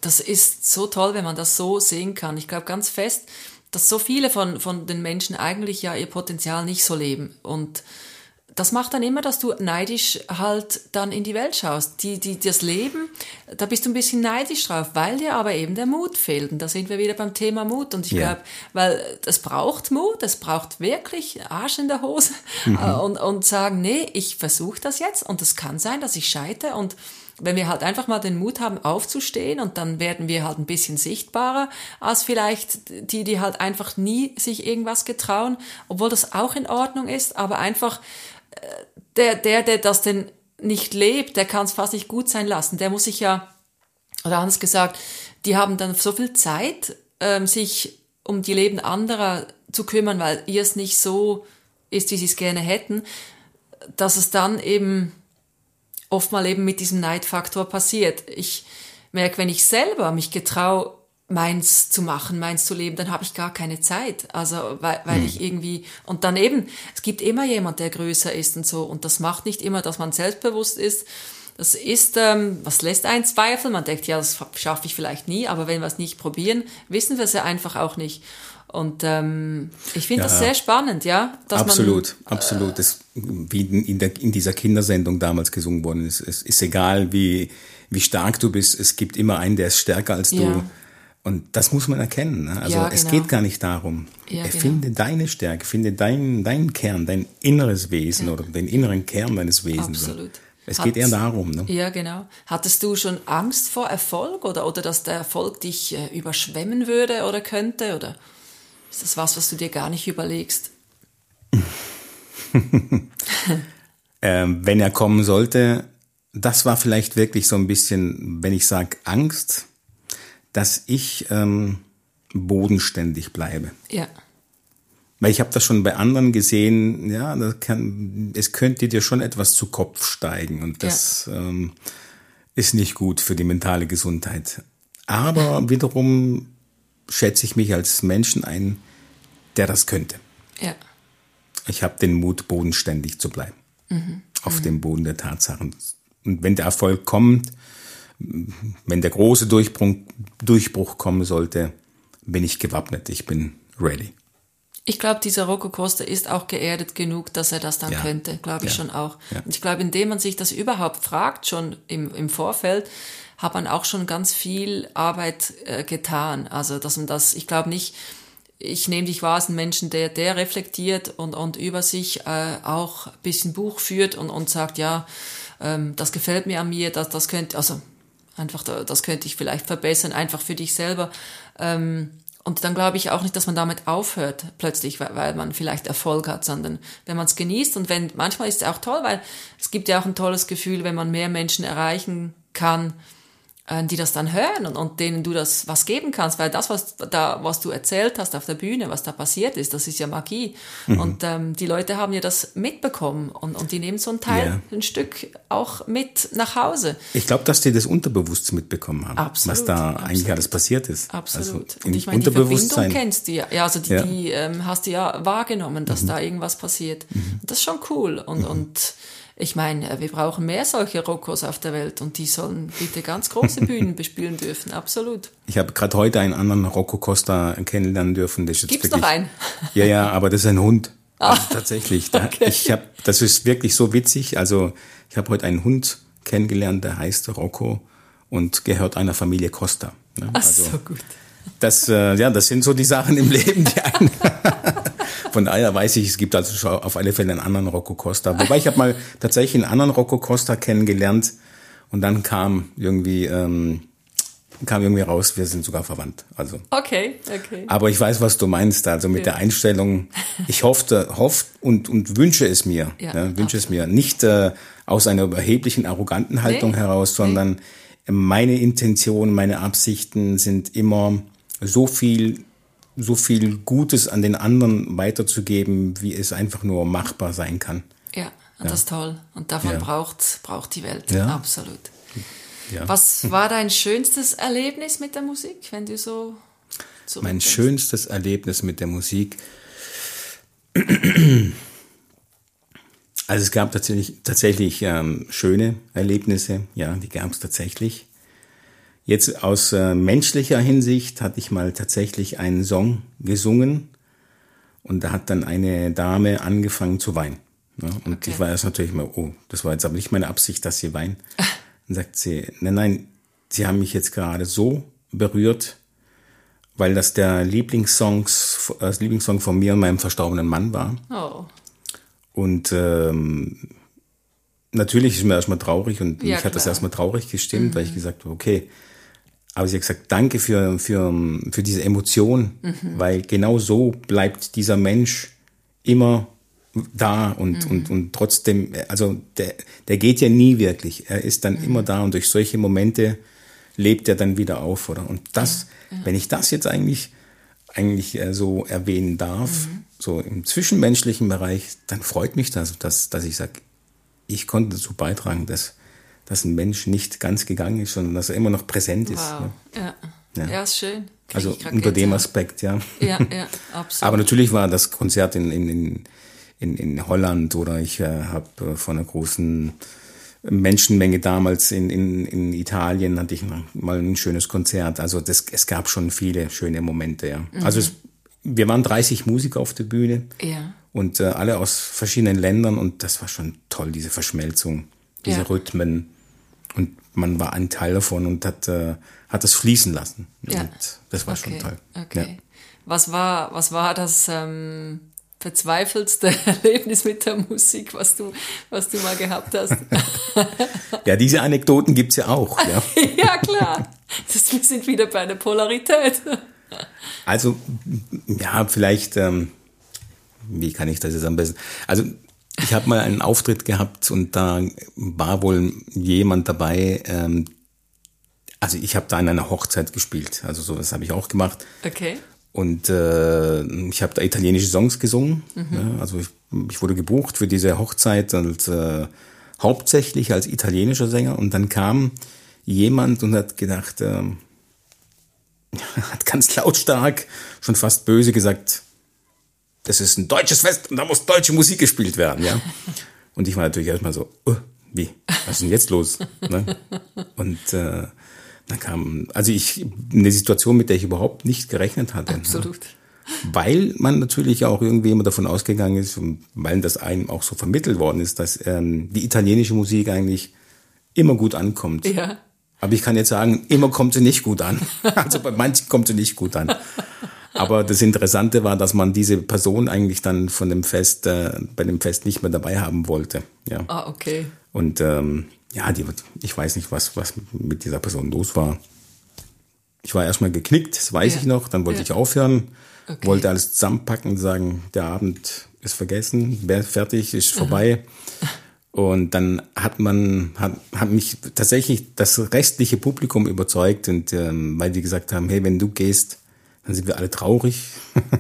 das ist so toll, wenn man das so sehen kann. Ich glaube ganz fest, dass so viele von, von den Menschen eigentlich ja ihr Potenzial nicht so leben. Und das macht dann immer, dass du neidisch halt dann in die Welt schaust. Die, die, das Leben, da bist du ein bisschen neidisch drauf, weil dir aber eben der Mut fehlt. Und da sind wir wieder beim Thema Mut. Und ich yeah. glaube, weil es braucht Mut, es braucht wirklich Arsch in der Hose mhm. Äh, und, und sagen, nee, ich versuche das jetzt und es kann sein, dass ich scheite und wenn wir halt einfach mal den Mut haben, aufzustehen und dann werden wir halt ein bisschen sichtbarer als vielleicht die, die halt einfach nie sich irgendwas getrauen, obwohl das auch in Ordnung ist, aber einfach der, der, der das denn nicht lebt, der kann es fast nicht gut sein lassen. Der muss sich ja, oder anders gesagt, die haben dann so viel Zeit, ähm, sich um die Leben anderer zu kümmern, weil ihr es nicht so ist, wie sie es gerne hätten, dass es dann eben oft mal eben mit diesem Neidfaktor passiert. Ich merke, wenn ich selber mich getraue, meins zu machen, meins zu leben, dann habe ich gar keine Zeit. Also weil, weil hm. ich irgendwie und dann eben, es gibt immer jemand, der größer ist und so und das macht nicht immer, dass man selbstbewusst ist. Das ist, ähm, was lässt einen zweifeln? Man denkt, ja, das schaffe ich vielleicht nie, aber wenn wir es nicht probieren, wissen wir es ja einfach auch nicht. Und ähm, ich finde ja, das sehr spannend, ja. absolut, man, absolut. Das, wie in, der, in dieser Kindersendung damals gesungen worden ist. Es ist egal, wie, wie stark du bist, es gibt immer einen, der ist stärker als du. Ja und das muss man erkennen. Ne? Also ja, genau. es geht gar nicht darum. Ja, genau. Finde deine Stärke, finde deinen, deinen Kern, dein inneres Wesen ja. oder den inneren Kern deines Wesens. Absolut. Es Hat, geht eher darum. Ne? Ja, genau. Hattest du schon Angst vor Erfolg oder, oder dass der Erfolg dich äh, überschwemmen würde oder könnte? Oder ist das was, was du dir gar nicht überlegst? ähm, wenn er kommen sollte, das war vielleicht wirklich so ein bisschen, wenn ich sage Angst, dass ich ähm, bodenständig bleibe. Ja. Weil ich habe das schon bei anderen gesehen, ja, das kann, es könnte dir schon etwas zu Kopf steigen und das ja. ähm, ist nicht gut für die mentale Gesundheit. Aber wiederum schätze ich mich als Menschen ein, der das könnte. Ja. Ich habe den Mut, bodenständig zu bleiben. Mhm. Auf mhm. dem Boden der Tatsachen. Und wenn der Erfolg kommt, wenn der große Durchbruch, Durchbruch kommen sollte, bin ich gewappnet. Ich bin ready. Ich glaube, dieser Rocco Costa ist auch geerdet genug, dass er das dann ja. könnte, glaube ich ja. schon auch. Ja. Und ich glaube, indem man sich das überhaupt fragt, schon im, im Vorfeld, hat man auch schon ganz viel Arbeit äh, getan. Also, dass man das, ich glaube nicht, ich nehme dich wahr als ein Menschen, der, der reflektiert und, und über sich äh, auch ein bisschen Buch führt und, und sagt, ja, ähm, das gefällt mir an mir, das, das könnte, also einfach, das könnte ich vielleicht verbessern, einfach für dich selber. Ähm, und dann glaube ich auch nicht, dass man damit aufhört plötzlich, weil, weil man vielleicht Erfolg hat, sondern wenn man es genießt und wenn, manchmal ist es auch toll, weil es gibt ja auch ein tolles Gefühl, wenn man mehr Menschen erreichen kann, die das dann hören und, und denen du das was geben kannst, weil das, was da, was du erzählt hast auf der Bühne, was da passiert ist, das ist ja Magie. Mhm. Und ähm, die Leute haben ja das mitbekommen und, und die nehmen so ein Teil, ja. ein Stück auch mit nach Hause. Ich glaube, dass die das unterbewusst mitbekommen haben, absolut, was da absolut. eigentlich alles passiert ist. Absolut. Also und ich meine, die Verbindung kennst du ja. ja also die, ja. die ähm, hast du ja wahrgenommen, dass mhm. da irgendwas passiert. Mhm. Das ist schon cool und, mhm. und ich meine, wir brauchen mehr solche Rockos auf der Welt und die sollen bitte ganz große Bühnen bespielen dürfen, absolut. Ich habe gerade heute einen anderen Rocco Costa kennenlernen dürfen. Das ist Gibt's wirklich, noch einen? Ja, ja, aber das ist ein Hund. Ah, also tatsächlich. Da, okay. Ich habe, das ist wirklich so witzig. Also ich habe heute einen Hund kennengelernt, der heißt Rocco und gehört einer Familie Costa. Ne? Ach also, so gut. Das, äh, ja, das sind so die Sachen im Leben, die einen Von daher weiß ich, es gibt also auf alle Fälle einen anderen Rocco Costa. Wobei ich habe mal tatsächlich einen anderen Rocco Costa kennengelernt und dann kam irgendwie ähm, kam irgendwie raus, wir sind sogar verwandt. Also. Okay, okay. Aber ich weiß, was du meinst. Also mit ja. der Einstellung, ich hoffte, hofft und, und wünsche es mir. Ja, ne, wünsche es mir. Nicht äh, aus einer überheblichen, arroganten Haltung nee, heraus, sondern nee. meine Intention, meine Absichten sind immer so viel so viel Gutes an den anderen weiterzugeben, wie es einfach nur machbar sein kann. Ja, ja. das ist toll. Und davon ja. braucht, braucht die Welt. Ja. Absolut. Was war dein schönstes Erlebnis mit der Musik, wenn du so Mein schönstes Erlebnis mit der Musik. Also es gab tatsächlich, tatsächlich ähm, schöne Erlebnisse, ja, die gab es tatsächlich. Jetzt aus äh, menschlicher Hinsicht hatte ich mal tatsächlich einen Song gesungen und da hat dann eine Dame angefangen zu weinen. Ne? Und okay. ich war erst natürlich mal, oh, das war jetzt aber nicht meine Absicht, dass sie weint. Dann sagt sie, nein, nein, sie haben mich jetzt gerade so berührt, weil das der Lieblingssongs, das Lieblingssong von mir und meinem verstorbenen Mann war. Oh. Und ähm, natürlich ist mir erstmal traurig und ja, mich hat das erstmal traurig gestimmt, mhm. weil ich mhm. gesagt habe, okay, aber sie hat gesagt, danke für, für, für diese Emotion, mhm. weil genau so bleibt dieser Mensch immer da und, mhm. und, und trotzdem, also der, der geht ja nie wirklich. Er ist dann mhm. immer da und durch solche Momente lebt er dann wieder auf, oder? Und das, ja, ja. wenn ich das jetzt eigentlich, eigentlich äh, so erwähnen darf, mhm. so im zwischenmenschlichen Bereich, dann freut mich das, dass, dass ich sage, ich konnte dazu beitragen, dass, dass ein Mensch nicht ganz gegangen ist, sondern dass er immer noch präsent ist. Wow. Ne? Ja. Ja. ja, ist schön. Krieg also unter dem Aspekt, ja. Ja, ja, absolut. Aber natürlich war das Konzert in, in, in, in Holland oder ich äh, habe äh, von einer großen Menschenmenge damals in, in, in Italien hatte ich mal ein schönes Konzert. Also das, es gab schon viele schöne Momente, ja. Mhm. Also es, wir waren 30 Musiker auf der Bühne. Ja. Und äh, alle aus verschiedenen Ländern und das war schon toll, diese Verschmelzung, diese ja. Rhythmen. Und man war ein Teil davon und hat, äh, hat das fließen lassen. Ja. Und das war okay. schon toll. Okay. Ja. Was war, was war das ähm, verzweifelste Erlebnis mit der Musik, was du, was du mal gehabt hast? ja, diese Anekdoten gibt's ja auch. Ja, ja klar. Das, wir sind wieder bei der Polarität. also, ja, vielleicht, ähm, wie kann ich das jetzt am besten? Also, ich habe mal einen Auftritt gehabt und da war wohl jemand dabei. Ähm, also ich habe da in einer Hochzeit gespielt. Also sowas habe ich auch gemacht. Okay. Und äh, ich habe da italienische Songs gesungen. Mhm. Ja, also ich, ich, wurde gebucht für diese Hochzeit und äh, hauptsächlich als italienischer Sänger. Und dann kam jemand und hat gedacht, äh, hat ganz lautstark, schon fast böse gesagt, das ist ein deutsches Fest und da muss deutsche Musik gespielt werden, ja. Und ich war natürlich erstmal so, oh, wie, was ist denn jetzt los? Ne? Und äh, dann kam, also ich, eine Situation, mit der ich überhaupt nicht gerechnet hatte. Ne? Absolut. Ne? Weil man natürlich auch irgendwie immer davon ausgegangen ist, weil das einem auch so vermittelt worden ist, dass ähm, die italienische Musik eigentlich immer gut ankommt. Ja. Aber ich kann jetzt sagen, immer kommt sie nicht gut an. Also bei manchen kommt sie nicht gut an. Aber das Interessante war, dass man diese Person eigentlich dann von dem Fest, äh, bei dem Fest nicht mehr dabei haben wollte. Ja. Ah, okay. Und ähm, ja, die, ich weiß nicht, was, was mit dieser Person los war. Ich war erstmal geknickt, das weiß Ja. ich noch. Dann wollte Ja. ich aufhören, Okay. wollte alles zusammenpacken und sagen, der Abend ist vergessen, wer- fertig, ist vorbei. Und dann hat man, hat, hat mich tatsächlich das restliche Publikum überzeugt und ähm, weil die gesagt haben, hey, wenn du gehst, dann sind wir alle traurig.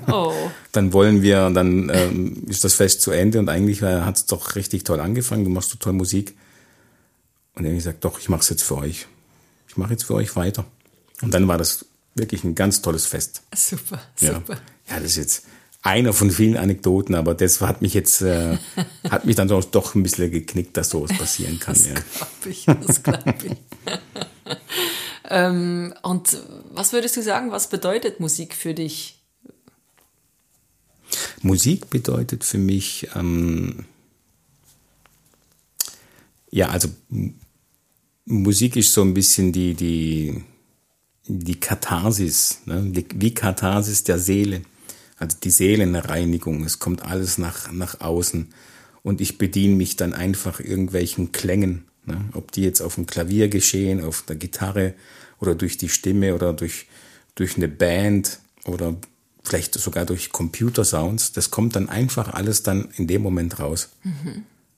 Oh. dann wollen wir, dann ähm, ist das Fest zu Ende und eigentlich hat es doch richtig toll angefangen, du machst so toll Musik. Und dann hab ich gesagt, doch, ich mache es jetzt für euch. Ich mache jetzt für euch weiter. Und dann war das wirklich ein ganz tolles Fest. Super, Ja, super. ja das ist jetzt einer von vielen Anekdoten, aber das hat mich jetzt, äh, hat mich dann doch, doch ein bisschen geknickt, dass sowas passieren kann. Das Ja. glaube ich, das glaube ich. Ähm, und was würdest du sagen, was bedeutet Musik für dich? Musik bedeutet für mich, ähm, ja, also Musik ist so ein bisschen die, die, die Katharsis, ne? wie Katharsis der Seele, also die Seelenreinigung. Es kommt alles nach, nach außen und ich bediene mich dann einfach irgendwelchen Klängen, ne? ob die jetzt auf dem Klavier geschehen, auf der Gitarre oder durch die Stimme oder durch, durch eine Band oder vielleicht sogar durch Computersounds. Das kommt dann einfach alles dann in dem Moment raus.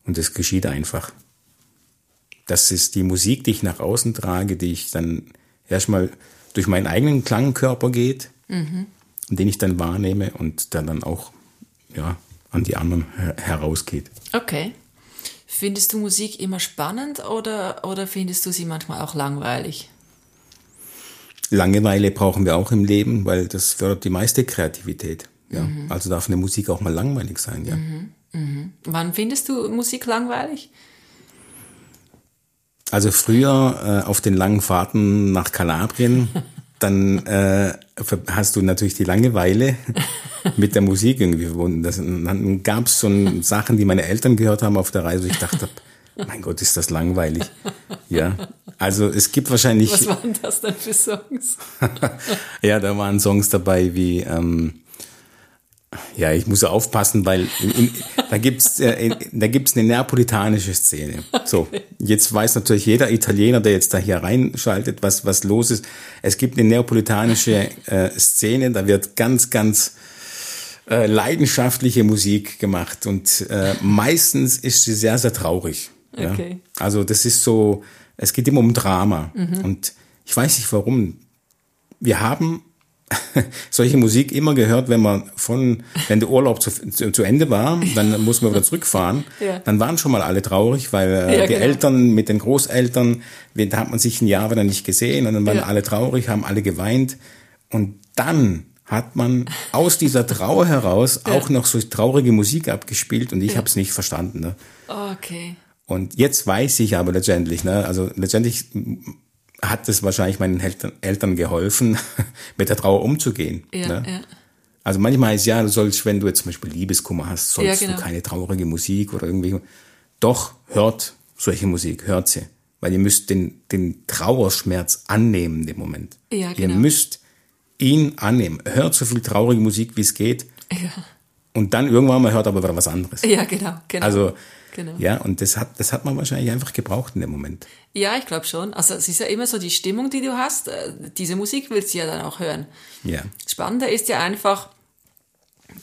Und das geschieht einfach. Das ist die Musik, die ich nach außen trage, die ich dann erstmal durch meinen eigenen Klangkörper geht, und den ich dann wahrnehme und der dann auch ja, an die anderen her herausgeht. Okay. Findest du Musik immer spannend oder, oder findest du sie manchmal auch langweilig? Langeweile brauchen wir auch im Leben, weil das fördert die meiste Kreativität. Ja. Also darf eine Musik auch mal langweilig sein, ja. Wann findest du Musik langweilig? Also früher äh, auf den langen Fahrten nach Kalabrien, dann äh, hast du natürlich die Langeweile mit der Musik irgendwie verbunden. Das, dann gab es so ein- Sachen, die meine Eltern gehört haben auf der Reise. Ich dachte, mein Gott, ist das langweilig. Ja, also es gibt wahrscheinlich, Was waren das denn für Songs? ja, da waren Songs dabei wie, ähm, ja, ich muss aufpassen, weil in, in, da gibt's äh, da gibt's eine neapolitanische Szene. So, jetzt weiß natürlich jeder Italiener, der jetzt da hier reinschaltet, was was los ist. Es gibt eine neapolitanische äh, Szene, da wird ganz ganz äh, leidenschaftliche Musik gemacht und äh, meistens ist sie sehr sehr traurig. Ja? Okay. Also das ist so, es geht immer um Drama und ich weiß nicht warum. Wir haben solche Musik immer gehört, wenn man von, wenn der Urlaub zu, zu, zu Ende war, dann muss man wieder zurückfahren. Ja. Dann waren schon mal alle traurig, weil äh, Ja, die genau. Eltern mit den Großeltern, da hat man sich ein Jahr wieder nicht gesehen und dann waren Ja. alle traurig, haben alle geweint und dann hat man aus dieser Trauer heraus auch noch so traurige Musik abgespielt und ich habe es nicht verstanden. Ne? Okay. Und jetzt weiß ich aber letztendlich, ne, also letztendlich hat es wahrscheinlich meinen Eltern, Eltern geholfen, mit der Trauer umzugehen. Ja, ne? ja. Also manchmal ist ja, du sollst, wenn du jetzt zum Beispiel Liebeskummer hast, sollst Ja, genau. du keine traurige Musik oder irgendwie. Doch, hört solche Musik, hört sie. Weil ihr müsst den, den Trauerschmerz annehmen im Moment. Ja, Ihr genau. müsst ihn annehmen. Hört so viel traurige Musik, wie es geht. Ja, Und dann irgendwann mal hört aber wieder was anderes. ja genau, genau. Also, genau. ja, und das hat, das hat man wahrscheinlich einfach gebraucht in dem Moment. Ja, ich glaube schon. Also es ist ja immer so die Stimmung, die du hast. äh, Diese Musik willst du ja dann auch hören. Ja. Spannender ist ja einfach,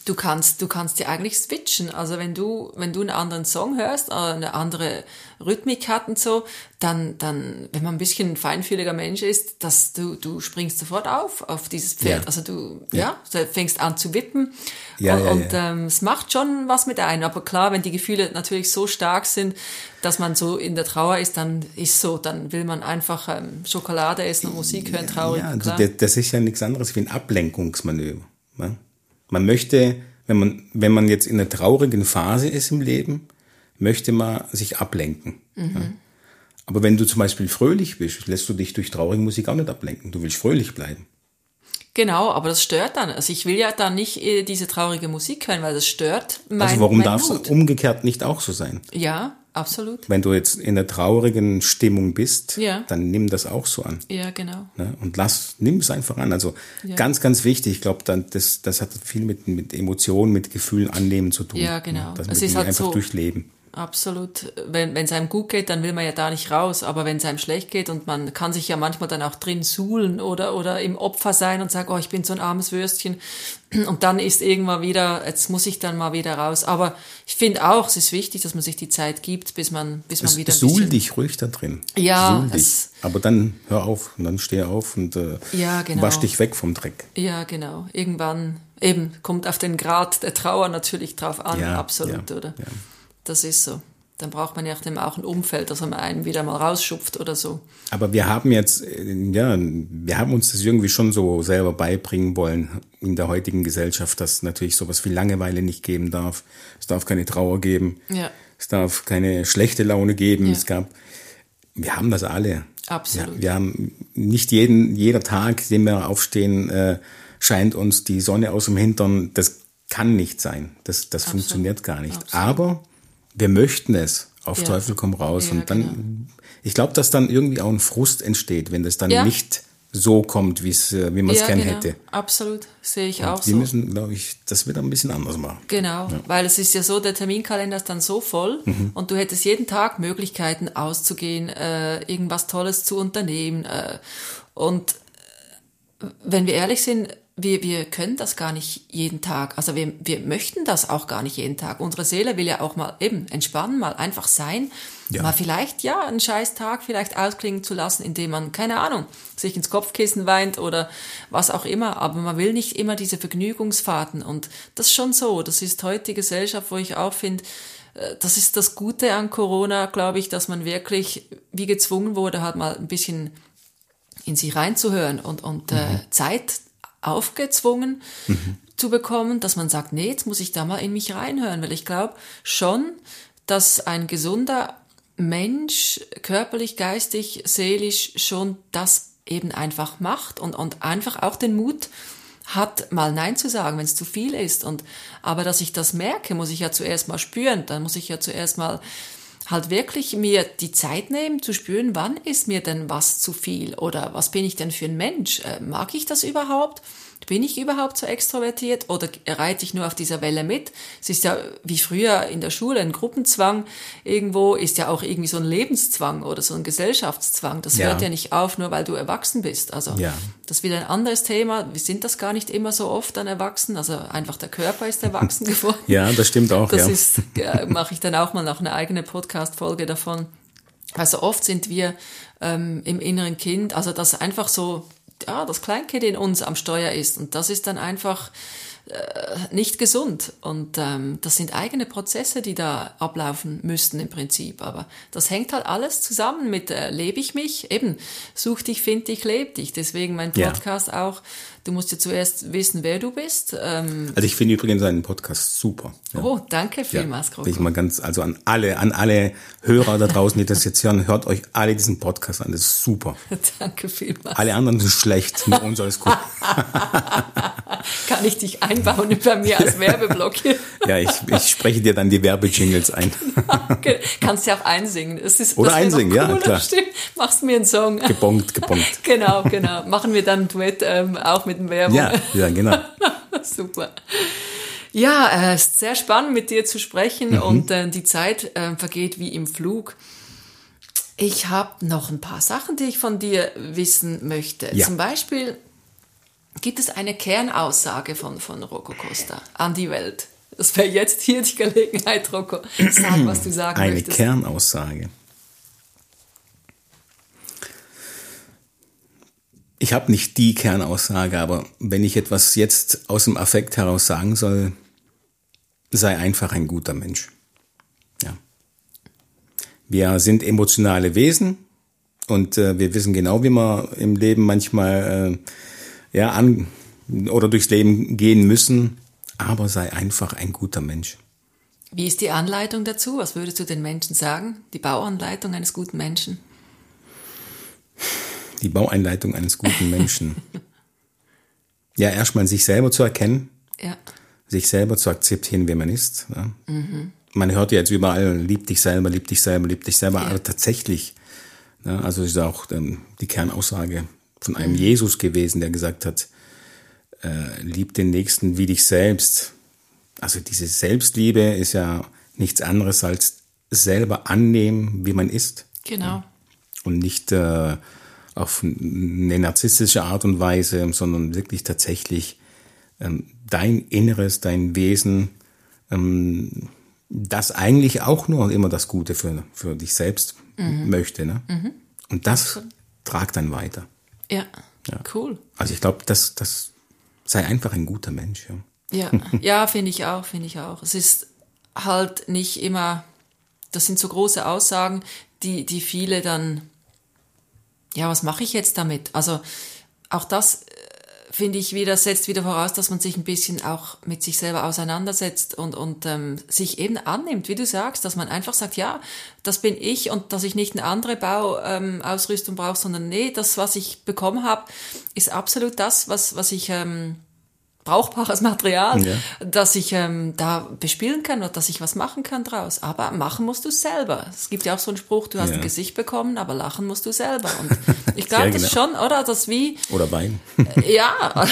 du kannst, du kannst ja eigentlich switchen. Also wenn du, wenn du einen anderen Song hörst, äh, eine andere Rhythmik hat und so, dann, dann, wenn man ein bisschen ein feinfühliger Mensch ist, dass du, du springst sofort auf, auf dieses Pferd. Ja. Also du, ja, du fängst an zu wippen. Ja, und ja, und ja. Ähm, es macht schon was mit einem. Aber klar, wenn die Gefühle natürlich so stark sind, dass man so in der Trauer ist, dann ist so, dann will man einfach ähm, Schokolade essen und Musik hören, traurig. Ja, also das ist ja nichts anderes wie ein Ablenkungsmanöver. Ne? Man möchte, wenn man, wenn man jetzt in einer traurigen Phase ist im Leben, möchte man sich ablenken. Mhm. Ja? Aber wenn du zum Beispiel fröhlich bist, lässt du dich durch traurige Musik auch nicht ablenken. Du willst fröhlich bleiben. Genau, aber das stört dann. Also ich will ja dann nicht äh, diese traurige Musik hören, weil das stört mein, Also warum darf es umgekehrt nicht auch so sein? Ja, absolut. Wenn du jetzt in einer traurigen Stimmung bist, Ja. dann nimm das auch so an. Ja, genau. Ne? Und lass, nimm es einfach an. Also Ja. ganz, ganz wichtig. Ich glaube, dann das, das hat viel mit, mit Emotionen, mit Gefühlen annehmen zu tun. Ja, genau. Ne? Dass Es wir ist halt einfach so- durchleben. Absolut. Wenn es einem gut geht, dann will man ja da nicht raus. Aber wenn es einem schlecht geht und man kann sich ja manchmal dann auch drin suhlen oder, oder im Opfer sein und sagen, oh, ich bin so ein armes Würstchen. Und dann ist irgendwann wieder, jetzt muss ich dann mal wieder raus. Aber ich finde auch, es ist wichtig, dass man sich die Zeit gibt, bis man, bis man Es, wieder suhl dich ruhig da drin. Ja, Aber dann hör auf und dann steh auf und äh, Ja, genau. wasch dich weg vom Dreck. Ja, genau. Irgendwann, eben, kommt auf den Grad der Trauer natürlich drauf an. Ja, Absolut, ja, oder? ja. Das ist so. Dann braucht man ja auch ein Umfeld, dass man einen wieder mal rausschupft oder so. Aber wir haben jetzt, äh, ja, wir haben uns das irgendwie schon so selber beibringen wollen in der heutigen Gesellschaft, dass natürlich sowas wie Langeweile nicht geben darf. Es darf keine Trauer geben. Ja. Es darf keine schlechte Laune geben. Ja. Es gab, wir haben das alle. Absolut. Ja, wir haben nicht jeden, jeder Tag, den wir aufstehen, äh, scheint uns die Sonne aus dem Hintern. Das kann nicht sein. Das, das funktioniert gar nicht. Absolut. Aber wir möchten es. Auf Ja. Teufel komm raus. Ja, und dann, genau. ich glaube, dass dann irgendwie auch ein Frust entsteht, wenn das dann Ja. nicht so kommt, wie es, äh, wie man es ja, gern genau. hätte. Absolut. Sehe ich auch Wir so. müssen, glaube ich, das wieder ein bisschen anders machen. Genau, weil es ist ja so, der Terminkalender ist dann so voll Mhm. und du hättest jeden Tag Möglichkeiten auszugehen, äh, irgendwas Tolles zu unternehmen. Äh, und äh, wenn wir ehrlich sind, wir, wir können das gar nicht jeden Tag. Also wir, wir möchten das auch gar nicht jeden Tag. Unsere Seele will ja auch mal eben entspannen, mal einfach sein. Ja. Mal vielleicht, ja, einen scheiß Tag vielleicht ausklingen zu lassen, indem man, keine Ahnung, sich ins Kopfkissen weint oder was auch immer. Aber man will nicht immer diese Vergnügungsfahrten. Und das ist schon so. Das ist heute die Gesellschaft, wo ich auch finde, äh, das ist das Gute an Corona, glaube ich, dass man wirklich wie gezwungen wurde, halt mal ein bisschen in sich reinzuhören und, und äh, Zeit aufgezwungen zu bekommen, dass man sagt, nee, jetzt muss ich da mal in mich reinhören, weil ich glaube schon, dass ein gesunder Mensch körperlich, geistig, seelisch schon das eben einfach macht und, und einfach auch den Mut hat, mal Nein zu sagen, wenn es zu viel ist. Und aber dass ich das merke, muss ich ja zuerst mal spüren. Dann muss ich ja zuerst mal halt wirklich mir die Zeit nehmen zu spüren, wann ist mir denn was zu viel oder was bin ich denn für ein Mensch? Äh, mag ich das überhaupt? Bin ich überhaupt so extrovertiert oder reite ich nur auf dieser Welle mit? Es ist ja wie früher in der Schule ein Gruppenzwang. Irgendwo ist ja auch irgendwie so ein Lebenszwang oder so ein Gesellschaftszwang. Das Ja. hört ja nicht auf, nur weil du erwachsen bist. Also Ja. das ist wieder ein anderes Thema. Wir sind das gar nicht immer so oft dann erwachsen. Also einfach der Körper ist erwachsen geworden. Ja, das stimmt auch, Das ja. ist, mache ich dann auch mal noch eine eigene Podcast-Folge davon. Also oft sind wir ähm, im inneren Kind, also dass einfach so, ja, das Kleinkind in uns am Steuer ist und das ist dann einfach äh, nicht gesund. Und ähm, das sind eigene Prozesse, die da ablaufen müssten im Prinzip. Aber das hängt halt alles zusammen mit äh, lebe ich mich, eben such dich, find dich, leb dich. Deswegen mein Ja. Podcast auch. Du musst ja zuerst wissen, wer du bist. Ähm, Also ich finde übrigens seinen Podcast super. Ja. Oh, danke Ja, vielmals, Kroko. ich mal ganz, also an alle, an alle Hörer da draußen, die das jetzt hören, hört euch alle diesen Podcast an. Das ist super. Danke vielmals. Alle anderen sind schlecht, nur uns alles gut. Kann ich dich einbauen bei mir als Werbeblock? Ja, ich, ich spreche dir dann die Werbejingles ein. Kannst ja auch einsingen. Es ist, Oder das einsingen, ja, klar. Stimmt. Machst mir einen Song. Gebongt, gebongt. Genau, genau. Machen wir dann ein Duett ähm, auch mit dem Werbung. Ja, ja, genau. Super. Ja, äh, es ist sehr spannend mit dir zu sprechen Mhm. und äh, die Zeit äh, vergeht wie im Flug. Ich habe noch ein paar Sachen, die ich von dir wissen möchte. Ja. Zum Beispiel gibt es eine Kernaussage von, von Rocco Costa an die Welt. Das wäre jetzt hier die Gelegenheit, Rocco. Sag, was du sagen Eine möchtest. Kernaussage. Ich habe nicht die Kernaussage, aber wenn ich etwas jetzt aus dem Affekt heraus sagen soll, sei einfach ein guter Mensch. Ja. Wir sind emotionale Wesen und äh, wir wissen genau, wie wir im Leben manchmal äh, ja an oder durchs Leben gehen müssen, aber sei einfach ein guter Mensch. Wie ist die Anleitung dazu? Was würdest du den Menschen sagen? Die Bauanleitung eines guten Menschen? Die Baueinleitung eines guten Menschen. ja, erstmal sich selber zu erkennen, Ja. sich selber zu akzeptieren, wer man ist. Ja. man hört ja jetzt überall, lieb dich selber, lieb dich selber, lieb dich selber, ja. aber tatsächlich, ne, also ist auch ähm, die Kernaussage von einem mhm. Jesus gewesen, der gesagt hat, äh, lieb den Nächsten wie dich selbst. Also diese Selbstliebe ist ja nichts anderes als selber annehmen, wie man ist. Genau. Und nicht äh, auf eine narzisstische Art und Weise, sondern wirklich tatsächlich ähm, dein Inneres, dein Wesen, ähm, das eigentlich auch nur immer das Gute für, für dich selbst mhm. möchte. Ne? Mhm. Und das cool. tragt dann weiter. Ja, ja. cool. Also ich glaube, das, das sei einfach ein guter Mensch. Ja, ja, ja finde ich auch, finde ich auch. Es ist halt nicht immer, das sind so große Aussagen, die, die viele dann, ja, was mache ich jetzt damit? Also auch das finde ich wieder, setzt wieder voraus, dass man sich ein bisschen auch mit sich selber auseinandersetzt und, und ähm, sich eben annimmt, wie du sagst, dass man einfach sagt, ja, das bin ich und dass ich nicht eine andere Bauausrüstung ähm, brauche, sondern nee, das, was ich bekommen habe, ist absolut das, was, was ich ähm, brauchbares Material, ja. dass ich ähm, da bespielen kann oder dass ich was machen kann draus. Aber machen musst du selber. Es gibt ja auch so einen Spruch, du hast ja. ein Gesicht bekommen, aber lachen musst du selber. Und ich glaube genau. das schon, oder? Das wie. Oder Bein. Äh, ja,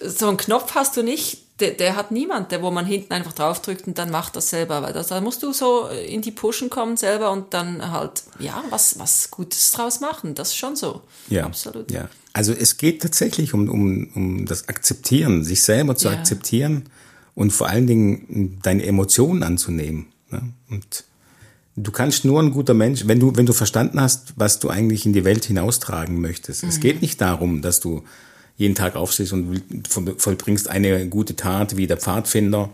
so einen Knopf hast du nicht, der, der hat niemand, der wo man hinten einfach draufdrückt und dann macht das selber. Weil das, da musst du so in die Pushen kommen selber und dann halt, ja, was, was Gutes draus machen. Das ist schon so. Ja. Absolut. Ja. Also es geht tatsächlich um, um, um das Akzeptieren, sich selber zu ja. akzeptieren und vor allen Dingen deine Emotionen anzunehmen. Ne? Und du kannst nur ein guter Mensch, wenn du, wenn du verstanden hast, was du eigentlich in die Welt hinaustragen möchtest. Mhm. Es geht nicht darum, dass du jeden Tag aufstehst und vollbringst eine gute Tat wie der Pfadfinder,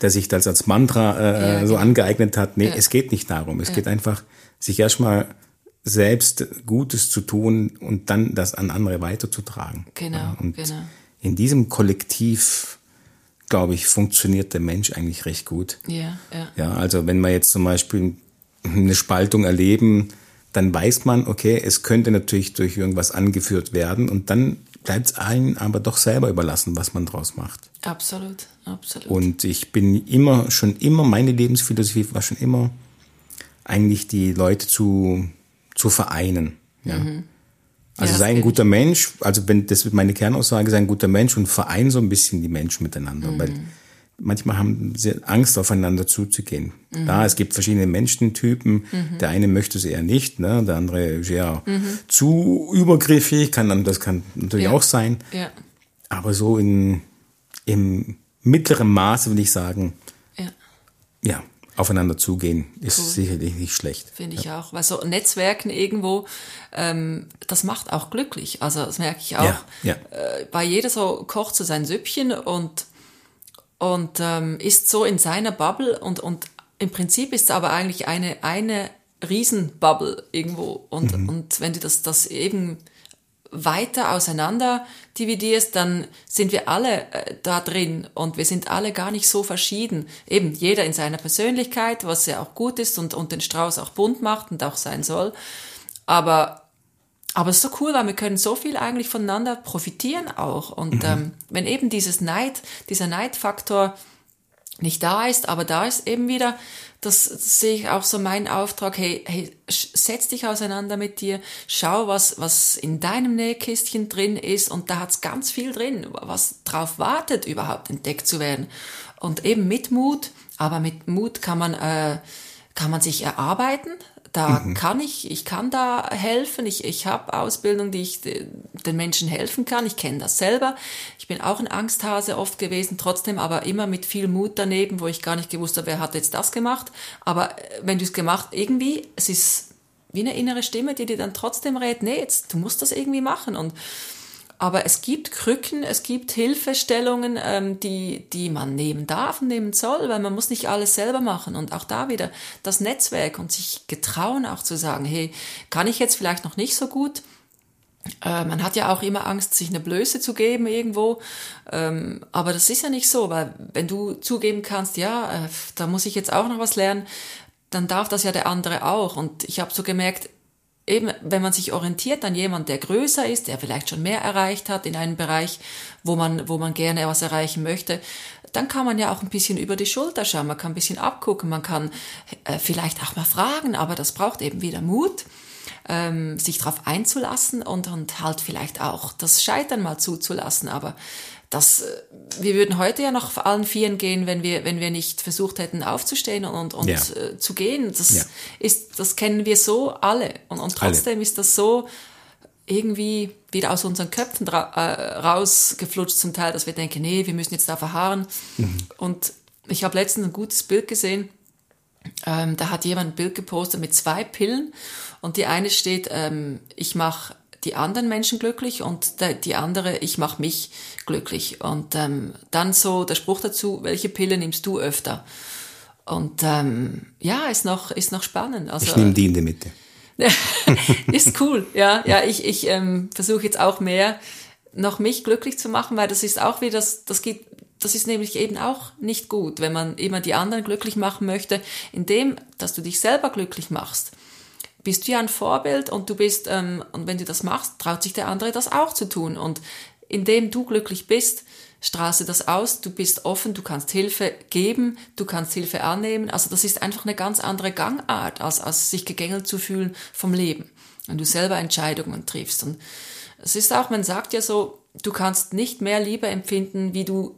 der sich das als Mantra äh, ja, so genau. angeeignet hat. Nee, ja. es geht nicht darum. Es geht einfach, sich erstmal selbst Gutes zu tun und dann das an andere weiterzutragen. Genau, und genau. In diesem Kollektiv, glaube ich, funktioniert der Mensch eigentlich recht gut. Ja, ja. Ja, also wenn wir jetzt zum Beispiel eine Spaltung erleben, dann weiß man, okay, es könnte natürlich durch irgendwas angeführt werden und dann bleibt es einem aber doch selber überlassen, was man draus macht. Absolut, absolut. Und ich bin immer, schon immer, meine Lebensphilosophie war schon immer, eigentlich die Leute zu zu vereinen. Ja. Mhm. Also ja, sei ein guter Mensch, also wenn das wird meine Kernaussage, sei ein guter Mensch und verein so ein bisschen die Menschen miteinander, mhm. weil manchmal haben sie Angst, aufeinander zuzugehen. Mhm. Da, es gibt verschiedene Menschentypen. Mhm. Der eine möchte es eher nicht, ne? der andere ist eher mhm. zu übergriffig, kann dann, das kann natürlich ja. auch sein. Ja. Aber so in, im mittleren Maße würde ich sagen, ja. ja, aufeinander zugehen, ist cool. sicherlich nicht schlecht. Finde ich ja. auch. Weil so Netzwerken irgendwo, ähm, das macht auch glücklich. Also das merke ich auch. Ja, ja. Äh, weil jeder so kocht so sein Süppchen und, und ähm, ist so in seiner Bubble und, und im Prinzip ist es aber eigentlich eine, eine Riesenbubble irgendwo. Und, mhm. und wenn du das, das eben weiter auseinander dividierst, dann sind wir alle äh, da drin und wir sind alle gar nicht so verschieden. Eben jeder in seiner Persönlichkeit, was ja auch gut ist und, und den Strauß auch bunt macht und auch sein soll. Aber aber es ist so cool, weil wir können so viel eigentlich voneinander profitieren auch. Und mhm. ähm, wenn eben dieses Neid, dieser Neidfaktor nicht da ist, aber da ist eben wieder, das, das sehe ich auch so mein Auftrag, hey, hey, setz dich auseinander mit dir, schau, was, was in deinem Nähkistchen drin ist und da hat's ganz viel drin, was drauf wartet, überhaupt entdeckt zu werden. Und eben mit Mut, aber mit Mut kann man, äh, kann man sich erarbeiten, da mhm. kann ich, ich kann da helfen. Ich, ich habe Ausbildung, die ich den Menschen helfen kann. Ich kenne das selber. Ich bin auch ein Angsthase oft gewesen, trotzdem aber immer mit viel Mut daneben, wo ich gar nicht gewusst habe, wer hat jetzt das gemacht. Aber äh, wenn du es gemacht, irgendwie, es ist wie eine innere Stimme, die dir dann trotzdem rät, nee, jetzt, du musst das irgendwie machen. Und aber es gibt Krücken, es gibt Hilfestellungen, ähm, die, die man nehmen darf und nehmen soll, weil man muss nicht alles selber machen. Und auch da wieder das Netzwerk und sich getrauen auch zu sagen, hey, kann ich jetzt vielleicht noch nicht so gut? Äh, man hat ja auch immer Angst, sich eine Blöße zu geben irgendwo. Ähm, aber das ist ja nicht so, weil wenn du zugeben kannst, ja, äh, da muss ich jetzt auch noch was lernen, dann darf das ja der andere auch. Und ich habe so gemerkt, eben, wenn man sich orientiert an jemand, der größer ist, der vielleicht schon mehr erreicht hat in einem Bereich, wo man, wo man gerne was erreichen möchte, dann kann man ja auch ein bisschen über die Schulter schauen, man kann ein bisschen abgucken, man kann äh, vielleicht auch mal fragen, aber das braucht eben wieder Mut, ähm, sich darauf einzulassen und, und halt vielleicht auch das Scheitern mal zuzulassen. Aber das, äh, wir würden heute ja noch allen Vieren gehen, wenn wir, wenn wir nicht versucht hätten aufzustehen und, und ja. äh, zu gehen. Das ja. ist, das kennen wir so alle. Und, und trotzdem alle. ist das so irgendwie wieder aus unseren Köpfen äh, rausgeflutscht zum Teil, dass wir denken, nee, wir müssen jetzt da verharren. Mhm. Und ich habe letztens ein gutes Bild gesehen. Ähm, da hat jemand ein Bild gepostet mit zwei Pillen und die eine steht, ähm, ich mache die anderen Menschen glücklich und die andere, ich mache mich glücklich. Und ähm, dann so der Spruch dazu, welche Pille nimmst du öfter? Und ähm, ja, ist noch, ist noch spannend. Also, ich nehme die in der Mitte. ist cool, ja. Ja, ich, ich ähm, versuche jetzt auch mehr noch mich glücklich zu machen, weil das ist auch wie das, das geht, das ist nämlich eben auch nicht gut, wenn man immer die anderen glücklich machen möchte, indem, dass du dich selber glücklich machst. Bist du ja ein Vorbild und du bist, ähm, und wenn du das machst, traut sich der andere das auch zu tun. Und indem du glücklich bist, du das aus, du bist offen, du kannst Hilfe geben, du kannst Hilfe annehmen. Also das ist einfach eine ganz andere Gangart, als, als sich gegängelt zu fühlen vom Leben, wenn du selber Entscheidungen triffst. Und es ist auch, man sagt ja so, du kannst nicht mehr Liebe empfinden, wie du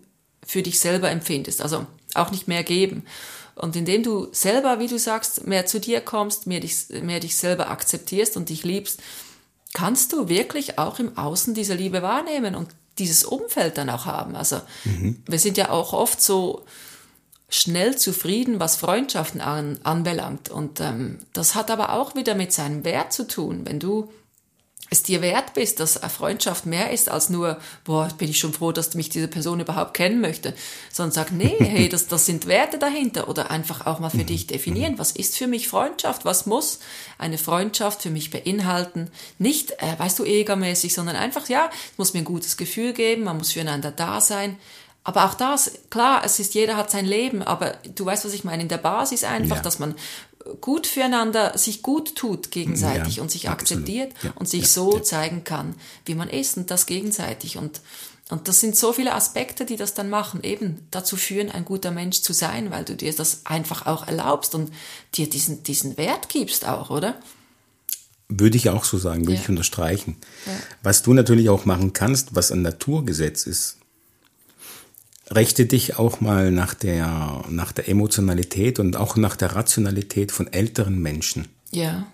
für dich selber empfindest. Also auch nicht mehr geben. Und indem du selber, wie du sagst, mehr zu dir kommst, mehr dich, mehr dich selber akzeptierst und dich liebst, kannst du wirklich auch im Außen diese Liebe wahrnehmen und dieses Umfeld dann auch haben. Also mhm. wir sind ja auch oft so schnell zufrieden, was Freundschaften an, anbelangt. Und ähm, das hat aber auch wieder mit seinem Wert zu tun. Wenn du es dir wert bist, dass eine Freundschaft mehr ist als nur, boah, bin ich schon froh, dass mich diese Person überhaupt kennen möchte, sondern sag, nee, hey, das, das sind Werte dahinter. Oder einfach auch mal für dich definieren, was ist für mich Freundschaft, was muss eine Freundschaft für mich beinhalten, nicht, äh, weißt du, egermäßig, sondern einfach, ja, es muss mir ein gutes Gefühl geben, man muss füreinander da sein, aber auch das, klar, es ist, jeder hat sein Leben, aber du weißt, was ich meine, in der Basis einfach, ja. dass man gut füreinander sich gut tut gegenseitig ja, und sich akzeptiert ja, und sich so zeigen kann, wie man ist und das gegenseitig. Und und das sind so viele Aspekte, die das dann machen, eben dazu führen, ein guter Mensch zu sein, weil du dir das einfach auch erlaubst und dir diesen, diesen Wert gibst auch, oder? Würde ich auch so sagen, würde ich unterstreichen. Was du natürlich auch machen kannst, was ein Naturgesetz ist, Rechte dich auch mal nach der, nach der Emotionalität und auch nach der Rationalität von älteren Menschen. Ja.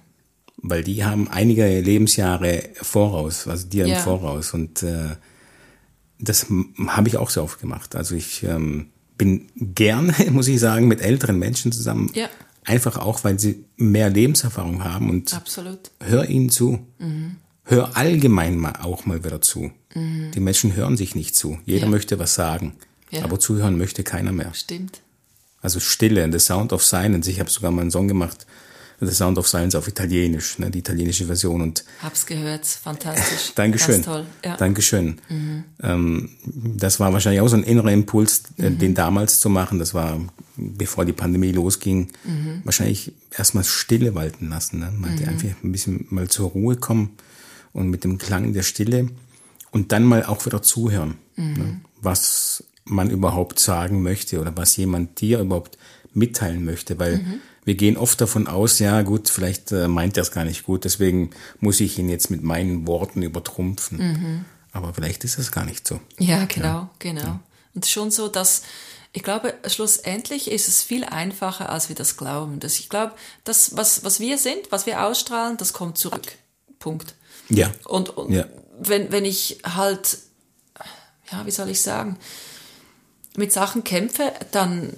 Weil die haben einige Lebensjahre voraus, also dir ja. im Voraus. Und äh, das habe ich auch sehr oft gemacht. Also ich ähm, bin gerne, muss ich sagen, mit älteren Menschen zusammen. Ja. Einfach auch, weil sie mehr Lebenserfahrung haben und Absolut. hör ihnen zu. Mhm. Hör allgemein mal auch mal wieder zu. Mhm. Die Menschen hören sich nicht zu. Jeder ja. möchte was sagen. Ja. Aber zuhören möchte keiner mehr. Stimmt. Also Stille, The Sound of Silence. Ich habe sogar mal einen Song gemacht, The Sound of Silence auf Italienisch, ne, die italienische Version. Und Hab's gehört, fantastisch. Dankeschön. Ganz toll. Ja. Dankeschön. Mhm. Ähm, das war wahrscheinlich auch so ein innerer Impuls, äh, mhm. den damals zu machen. Das war, bevor die Pandemie losging, mhm. wahrscheinlich erstmal Stille walten lassen. Ne? Man mhm. einfach ein bisschen mal zur Ruhe kommen und mit dem Klang der Stille und dann mal auch wieder zuhören. Mhm. Ne? Was man überhaupt sagen möchte oder was jemand dir überhaupt mitteilen möchte, weil mhm. wir gehen oft davon aus, ja gut, vielleicht äh, meint er es gar nicht gut, deswegen muss ich ihn jetzt mit meinen Worten übertrumpfen. Mhm. Aber vielleicht ist es gar nicht so. Ja, genau, ja. genau. Ja. Und schon so, dass ich glaube, schlussendlich ist es viel einfacher, als wir das glauben. Dass ich glaube, das, was, was wir sind, was wir ausstrahlen, das kommt zurück. Punkt. Ja. Und, und ja. Wenn, wenn ich halt, ja, wie soll ich sagen, mit Sachen kämpfe, dann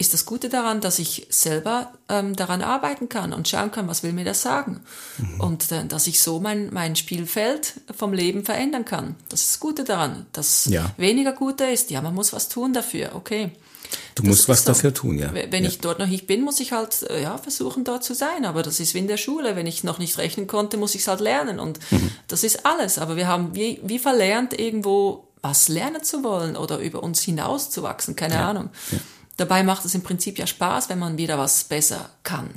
ist das Gute daran, dass ich selber ähm, daran arbeiten kann und schauen kann, was will mir das sagen. Mhm. Und äh, dass ich so mein, mein Spielfeld vom Leben verändern kann. Das ist das Gute daran. Das ja. weniger Gute ist, ja, man muss was tun dafür, okay. Du das musst was so. dafür tun, ja. Wenn ja. ich dort noch nicht bin, muss ich halt äh, ja, versuchen, dort zu sein. Aber das ist wie in der Schule. Wenn ich noch nicht rechnen konnte, muss ich es halt lernen. Und mhm. das ist alles. Aber wir haben wie, wie verlernt, irgendwo was lernen zu wollen oder über uns hinauszuwachsen, keine ja, Ahnung. Ja. Dabei macht es im Prinzip ja Spaß, wenn man wieder was besser kann.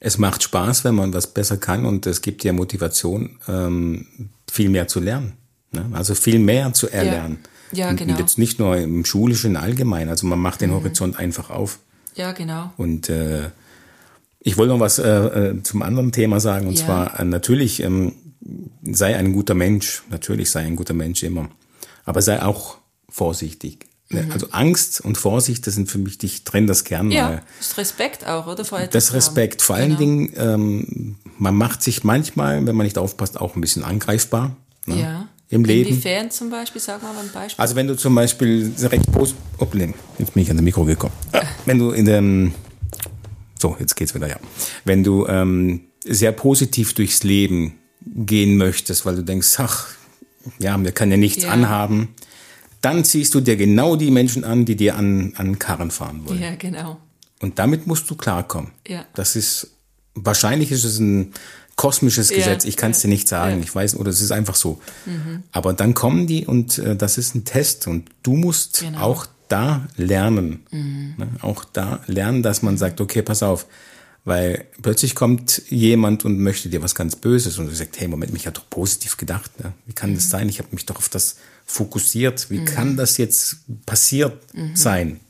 es macht Spaß, wenn man was besser kann und es gibt ja Motivation, ähm, viel mehr zu lernen. Ne? Also viel mehr zu erlernen. Ja, ja genau. Und jetzt nicht nur im Schulischen allgemein. Also man macht den Horizont einfach auf. Ja, genau. Und äh, ich wollte noch was äh, äh, zum anderen Thema sagen. Und Ja. zwar äh, natürlich ähm, sei ein guter Mensch. Natürlich sei ein guter Mensch immer. Aber sei auch vorsichtig. Ne? Also Angst und Vorsicht, das sind für mich, ich trenne das gern. Mhm. Ja, ist Respekt auch, oder? Vor Das. Respekt. Vor allen Genau. Dingen, ähm, man macht sich manchmal, wenn man nicht aufpasst, auch ein bisschen angreifbar. Ne? Ja. Im Leben. Inwiefern zum Beispiel? Sag mal ein Beispiel. Also wenn du zum Beispiel recht post... Oplen, jetzt bin ich an das Mikro gekommen. Ah, Wenn du in dem... So, jetzt geht's wieder, ja. Wenn du ähm, sehr positiv durchs Leben gehen möchtest, weil du denkst, ach, ja, mir kann ja nichts Ja. anhaben, dann ziehst du dir genau die Menschen an, die dir an, an Karren fahren wollen. ja, genau. Und damit musst du klarkommen. Ja. Das ist, wahrscheinlich ist es ein kosmisches Ja, Gesetz. Ich kann es ja, dir nicht sagen. Mhm. Ich weiß, oder es ist einfach so. Aber dann kommen die und äh, das ist ein Test und du musst Genau. Mhm. auch da lernen. Ne? Auch da lernen, dass man sagt, okay, pass auf. Weil plötzlich kommt jemand und möchte dir was ganz Böses und du sagst, hey, Moment, mich hat doch positiv gedacht. Ne? Wie kann Mhm. das sein? Ich habe mich doch auf das fokussiert. Wie kann das jetzt passiert sein?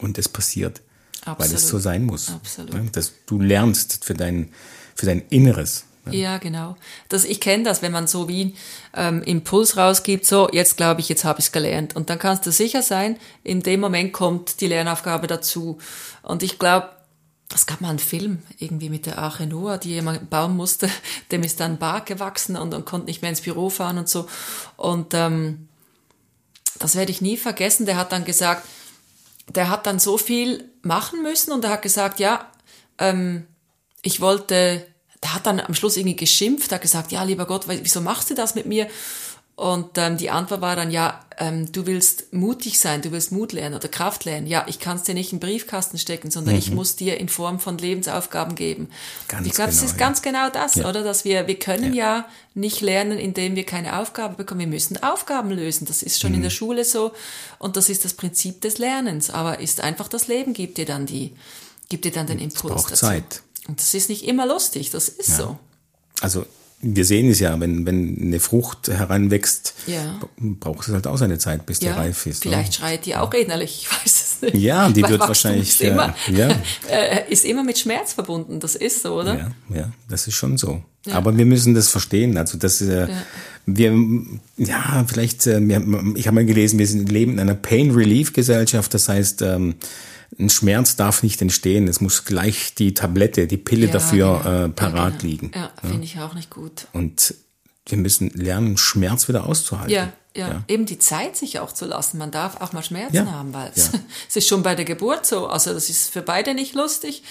Und es passiert. Weil es Mhm. Absolut. so sein muss. Absolut. Ne? Dass du lernst für dein, für dein Inneres. Ne? Ja, genau. Das, ich kenne das, wenn man so wie ähm, Impuls rausgibt, so, jetzt glaube ich, jetzt habe ich es gelernt. Und dann kannst du sicher sein, in dem Moment kommt die Lernaufgabe dazu. Und ich glaube, es gab mal einen Film, irgendwie mit der Arche Noah, die jemand bauen musste, dem ist dann ein Bart gewachsen und, und konnte nicht mehr ins Büro fahren und so. Und ähm, das werde ich nie vergessen. Der hat dann gesagt, der hat dann so viel machen müssen und er hat gesagt, ja, ähm, ich wollte, der hat dann am Schluss irgendwie geschimpft, hat gesagt, ja, lieber Gott, wieso machst du das mit mir? Und ähm, die Antwort war dann, ja, ähm, du willst mutig sein, du willst Mut lernen oder Kraft lernen. Ja, ich kann es dir nicht in den Briefkasten stecken, sondern ich muss dir in Form von Lebensaufgaben geben. Mhm. Ganz ich glaube, es genau, ist ja. ganz genau das, Ja. oder? Dass wir, wir können ja. nicht lernen, indem wir keine Aufgabe bekommen. Wir müssen Aufgaben lösen. Das ist schon in Mhm. der Schule so. Und das ist das Prinzip des Lernens. Aber ist einfach das Leben gibt dir dann die, gibt dir dann den Impuls braucht dazu. Zeit. Und das ist nicht immer lustig. Das ist so. Also wir sehen es ja, wenn, wenn eine Frucht heranwächst, Ja. braucht es halt auch seine Zeit, bis die Ja, reif ist. vielleicht ne? schreit die auch innerlich, ich weiß es nicht. Ja, die Weil wird Wachstum wahrscheinlich, Ist immer, ja. äh, ist immer mit Schmerz verbunden, das ist so, oder? Ja, ja, das ist schon so. Aber wir müssen das verstehen. Also das, äh, wir, ja, vielleicht, äh, ich habe mal gelesen, wir sind, leben in einer Pain Relief Gesellschaft. Das heißt, ähm, ein Schmerz darf nicht entstehen. Es muss gleich die Tablette, die Pille Ja, dafür genau. äh, parat ja, genau. liegen. Ja, finde ich auch nicht gut. Und wir müssen lernen, Schmerz wieder auszuhalten. Ja, ja, eben die Zeit sich auch zu lassen. Man darf auch mal Schmerzen Ja, haben, weil ja. es ist schon bei der Geburt so. Also das ist für beide nicht lustig.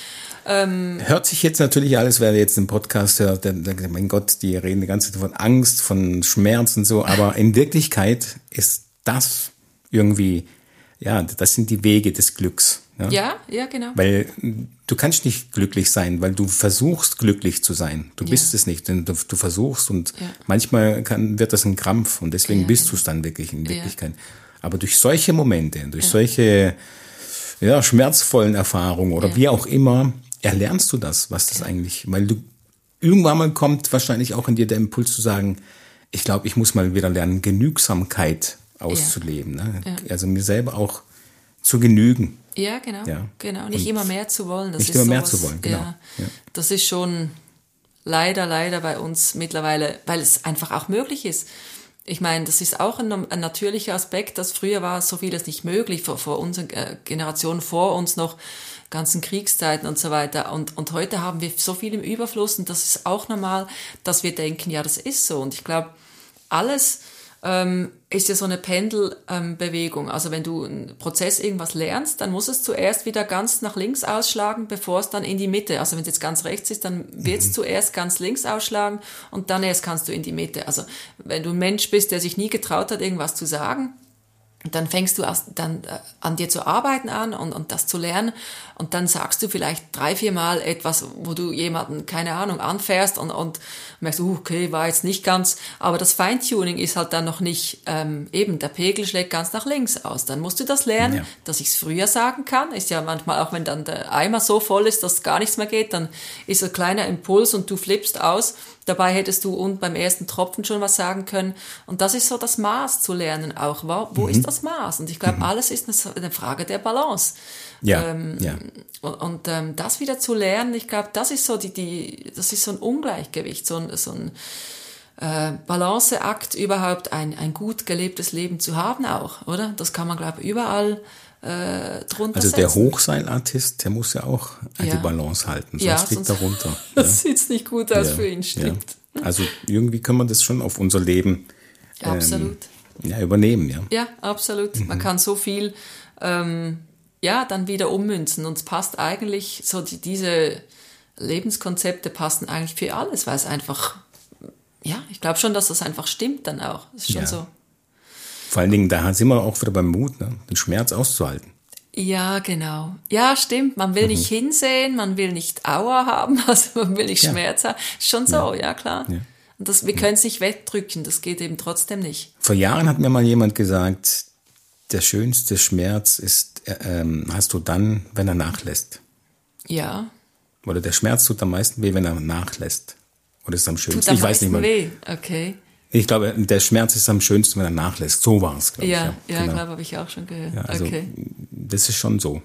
Hört sich jetzt natürlich alles, wer jetzt den Podcast hört, der, der, mein Gott, die reden die ganze Zeit von Angst, von Schmerz und so, aber in Wirklichkeit ist das irgendwie, ja, das sind die Wege des Glücks. Ja? Ja, ja, genau. Weil du kannst nicht glücklich sein, weil du versuchst glücklich zu sein. Du bist es nicht, denn du, du versuchst und Ja. manchmal kann, wird das ein Krampf und deswegen Ja, bist du es dann wirklich in Wirklichkeit. Aber durch solche Momente, durch solche ja, schmerzvollen Erfahrungen oder Ja. wie auch immer, erlernst du das, was das eigentlich, weil du irgendwann mal kommt wahrscheinlich auch in dir der Impuls zu sagen, ich glaube, ich muss mal wieder lernen, Genügsamkeit auszuleben. Ne? Ja. Also mir selber auch zu genügen. Ja, genau. Ja. Genau. Nicht Und immer mehr zu wollen. Das nicht immer mehr sowas, zu wollen, genau. Ja, Ja. Das ist schon leider, leider bei uns mittlerweile, weil es einfach auch möglich ist. Ich meine, das ist auch ein, ein natürlicher Aspekt, dass früher war so vieles nicht möglich, vor, vor unseren äh, Generationen vor uns noch, ganzen Kriegszeiten und so weiter. Und, und heute haben wir so viel im Überfluss und das ist auch normal, dass wir denken, ja, das ist so. Und ich glaube, alles ähm, ist ja so eine Pendelbewegung. also wenn du einen Prozess irgendwas lernst, dann muss es zuerst wieder ganz nach links ausschlagen, bevor es dann in die Mitte. Also wenn es jetzt ganz rechts ist, dann wird es zuerst ganz links ausschlagen und dann erst kannst du in die Mitte. Also wenn du ein Mensch bist, der sich nie getraut hat, irgendwas zu sagen, dann fängst du erst dann äh, an dir zu arbeiten an und, und das zu lernen und dann sagst du vielleicht drei, vier Mal etwas, wo du jemanden, keine Ahnung, anfährst und, und merkst, uh, okay, war jetzt nicht ganz, aber das Feintuning ist halt dann noch nicht, ähm, eben, der Pegel schlägt ganz nach links aus. Dann musst du das lernen, ja. dass ich es früher sagen kann. Ist ja manchmal auch, wenn dann der Eimer so voll ist, dass gar nichts mehr geht, dann ist ein kleiner Impuls und du flippst aus Dabei hättest du und beim ersten Tropfen schon was sagen können. Und das ist so das Maß zu lernen auch. Wo, wo mhm. ist das Maß? Und ich glaube, mhm. alles ist eine, Frage der Balance. Ja, ähm, ja. Und, und ähm, das wieder zu lernen, ich glaube, das ist so die, die, das ist so ein Ungleichgewicht, so ein, so ein äh, Balanceakt überhaupt ein, ein gut gelebtes Leben zu haben auch, oder? Das kann man, glaube ich, überall äh, drunter Also setzen. der Hochseilartist, der muss ja auch ja. die Balance halten, sonst ja, fliegt er runter. das ja. sieht nicht gut aus ja, für ihn, stimmt. Also irgendwie können wir das schon auf unser Leben ähm, absolut. Ja, übernehmen, ja. Ja, absolut. Mhm. Man kann so viel ähm, ja, dann wieder ummünzen und es passt eigentlich so die, diese Lebenskonzepte passen eigentlich für alles, weil es einfach ja, ich glaube schon, dass das einfach stimmt dann auch. Das ist schon so. Vor allen Dingen, da sind wir auch wieder beim Mut, ne? den Schmerz auszuhalten. Ja, genau. Ja, stimmt. Man will mhm. nicht hinsehen, man will nicht Aua haben, also man will nicht ja. Schmerz haben. Schon so, ja, ja klar. Ja. Und das, wir können es nicht wegdrücken, das geht eben trotzdem nicht. Vor Jahren hat mir mal jemand gesagt, der schönste Schmerz ist, äh, ähm, hast du dann, wenn er nachlässt. Ja. Oder der Schmerz tut am meisten weh, wenn er nachlässt. Oder ist am schönsten? Tut am ich weiß nicht mal. weh, okay. Ich glaube, der Schmerz ist am schönsten, wenn er nachlässt. So war es, glaube ja, ich. Ja, ja genau. glaube, habe ich auch schon gehört. Ja, also okay. Das ist schon so.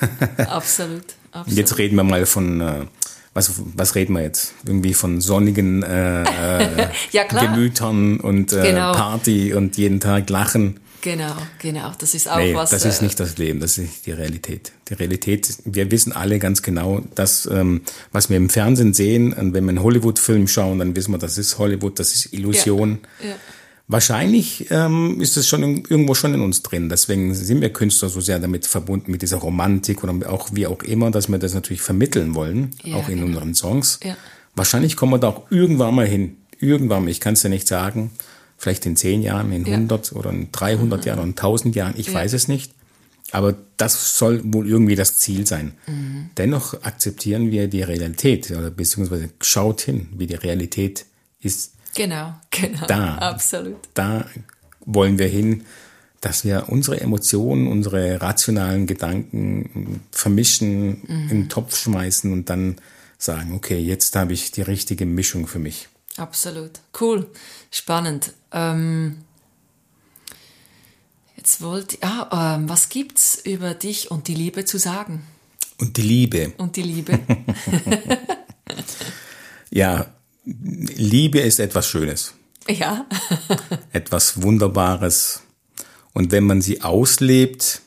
absolut, absolut. Jetzt reden wir mal von, äh, was, was reden wir jetzt? Irgendwie von sonnigen äh, ja, Gemütern und äh, genau. Party und jeden Tag lachen. Genau, genau. Das ist auch nee, was. Das ist äh, nicht das Leben, das ist die Realität. Die Realität, wir wissen alle ganz genau, dass, ähm, was wir im Fernsehen sehen, und wenn wir einen Hollywood-Film schauen, dann wissen wir, das ist Hollywood, das ist Illusion. Ja, ja. Wahrscheinlich ähm, ist es schon irgendwo schon in uns drin. Deswegen sind wir Künstler so sehr damit verbunden, mit dieser Romantik oder auch wie auch immer, dass wir das natürlich vermitteln wollen, ja, auch in genau. unseren Songs. Ja. Wahrscheinlich kommen wir da auch irgendwann mal hin. Irgendwann, ich kann es ja nicht sagen vielleicht in zehn Jahren, in 100 ja. oder in 300 mhm. Jahren oder in 1000 Jahren, ich ja. weiß es nicht. Aber das soll wohl irgendwie das Ziel sein. Mhm. Dennoch akzeptieren wir die Realität oder beziehungsweise schaut hin, wie die Realität ist. Genau, genau. Da, absolut. Da wollen wir hin, dass wir unsere Emotionen, unsere rationalen Gedanken vermischen, mhm. in den Topf schmeißen und dann sagen, okay, jetzt habe ich die richtige Mischung für mich. Absolut. Cool. Spannend. Ähm, jetzt wollte ah, ähm, was gibt's über dich und die Liebe zu sagen? Und die Liebe. Und die Liebe. ja, Liebe ist etwas Schönes. Ja. etwas Wunderbares. Und wenn man sie auslebt,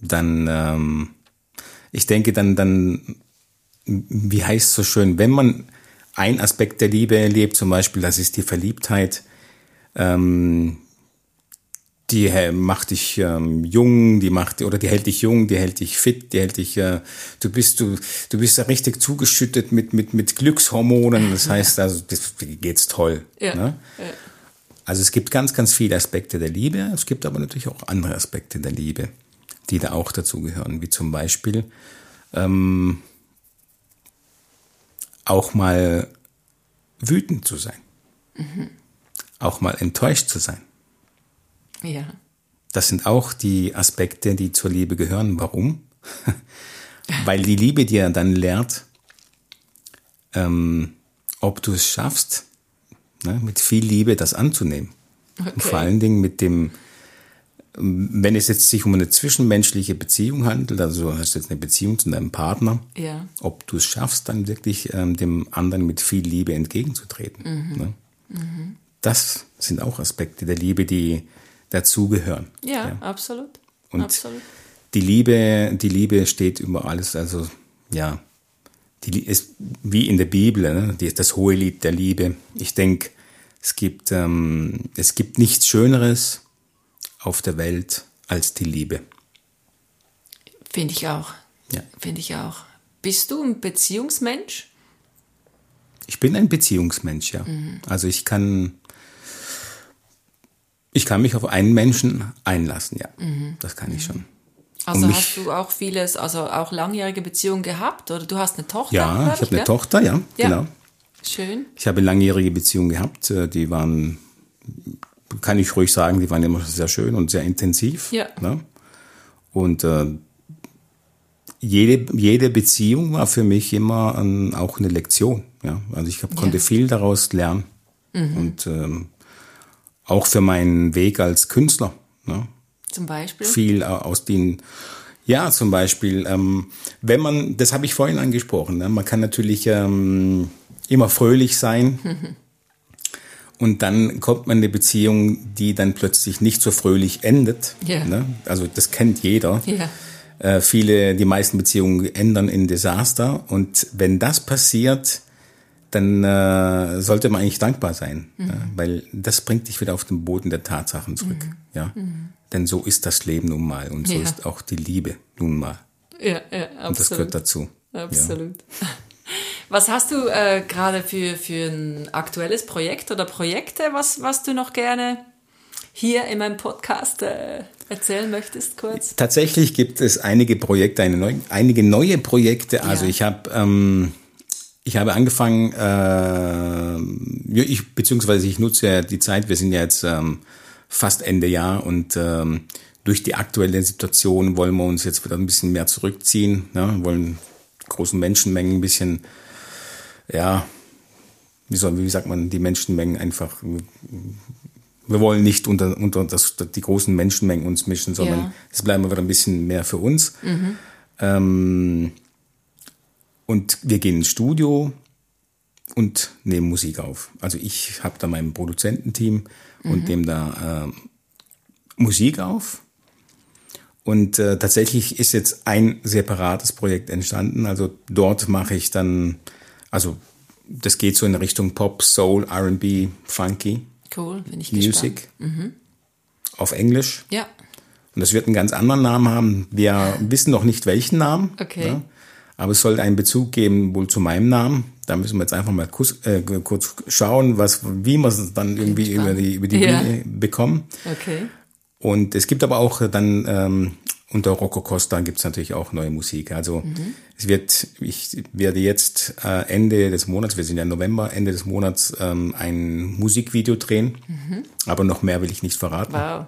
dann, ähm, ich denke, dann, dann, wie heißt es so schön, wenn man ein Aspekt der Liebe erlebt, zum Beispiel, das ist die Verliebtheit. Ähm, die macht dich ähm, jung, die macht oder die hält dich jung, die hält dich fit, die hält dich. Äh, du bist du du bist da richtig zugeschüttet mit mit mit Glückshormonen. Das heißt, also das geht's toll. Ja. Ne? ja. Also es gibt ganz ganz viele Aspekte der Liebe. Es gibt aber natürlich auch andere Aspekte der Liebe, die da auch dazugehören, wie zum Beispiel ähm, auch mal wütend zu sein. Mhm. Auch mal enttäuscht zu sein. Ja. Das sind auch die Aspekte, die zur Liebe gehören. Warum? Weil die Liebe dir dann lehrt, ähm, ob du es schaffst, ne, mit viel Liebe das anzunehmen. Okay. Und vor allen Dingen mit dem, wenn es jetzt sich um eine zwischenmenschliche Beziehung handelt, also hast du jetzt eine Beziehung zu deinem Partner, ja. ob du es schaffst, dann wirklich ähm, dem anderen mit viel Liebe entgegenzutreten. Mhm. Ne? Mhm. Das sind auch Aspekte der Liebe, die dazugehören. Ja, ja, absolut. Und absolut. die Liebe, die Liebe steht über alles, also ja, die ist wie in der Bibel, ne? die ist das hohe Lied der Liebe. Ich denke, es gibt ähm, es gibt nichts Schöneres auf der Welt als die Liebe. Finde ich auch. Ja. Finde ich auch. Bist du ein Beziehungsmensch? Ich bin ein Beziehungsmensch, ja. Mhm. Also ich kann, Ich kann mich auf einen Menschen einlassen, ja. Das kann ich schon. Also Und hast du auch vieles, also auch langjährige Beziehungen gehabt oder du hast eine Tochter? Ja, ich habe eine? Tochter, ja, Ja. genau. Schön. Ich habe langjährige Beziehungen gehabt, äh, die waren, kann ich ruhig sagen, die waren immer sehr schön und sehr intensiv. Ja. Ne? Und äh, jede, jede Beziehung war für mich immer ähm, auch eine Lektion. Ja? Also ich hab, konnte Ja. viel daraus lernen. Und ähm, auch für meinen Weg als Künstler. Ne? Zum Beispiel. viel äh, aus den, ja, zum Beispiel, ähm, wenn man, das habe ich vorhin angesprochen, ne, man kann natürlich ähm, immer fröhlich sein und dann kommt man in eine Beziehung, die dann plötzlich nicht so fröhlich endet. Ja. Ne? Also das kennt jeder. Ja. Äh, viele, die meisten Beziehungen ändern in Desaster und wenn das passiert, dann äh, sollte man eigentlich dankbar sein, ja, weil das bringt dich wieder auf den Boden der Tatsachen zurück. Ja, denn so ist das Leben nun mal und so Ja. ist auch die Liebe nun mal Ja, ja, absolut. und das gehört dazu. Absolut. Was hast du äh, gerade für, für ein aktuelles Projekt oder Projekte, was, was du noch gerne hier in meinem Podcast äh, erzählen möchtest, kurz? Tatsächlich gibt es einige Projekte, neu, einige neue Projekte. Also Ja. ich habe ähm, ich habe angefangen, äh, ja, ich beziehungsweise ich nutze ja die Zeit. Wir sind ja jetzt ähm, fast Ende Jahr und ähm, durch die aktuelle Situation wollen wir uns jetzt wieder ein bisschen mehr zurückziehen. Ne? Wollen großen Menschenmengen ein bisschen, ja, wie soll, wie sagt man, die Menschenmengen einfach wir wollen nicht unter, unter das, die großen Menschenmengen uns mischen, sondern Ja. es bleiben wir wieder ein bisschen mehr für uns. Ähm, und wir gehen ins Studio und nehmen Musik auf. Also ich habe da mein Produzententeam und nehme da äh, Musik auf. Und äh, tatsächlich ist jetzt ein separates Projekt entstanden. Also dort mache ich dann, also das geht so in Richtung Pop, Soul, R&B, Funky. Cool, bin ich Music gespannt. auf Englisch. Ja, Und das wird einen ganz anderen Namen haben. Wir wissen noch nicht welchen Namen. Okay. Aber es soll einen Bezug geben wohl zu meinem Namen. Da müssen wir jetzt einfach mal kurz, äh, kurz schauen, was, wie wir es dann irgendwie über die, über die Ja. Bühne bekommen. okay. Und es gibt aber auch dann ähm, unter Rocco Costa gibt es natürlich auch neue Musik. Also Mhm. es wird, ich werde jetzt äh, Ende des Monats, wir sind ja November, Ende des Monats ähm, ein Musikvideo drehen. Aber noch mehr will ich nicht verraten. Mhm. Wow.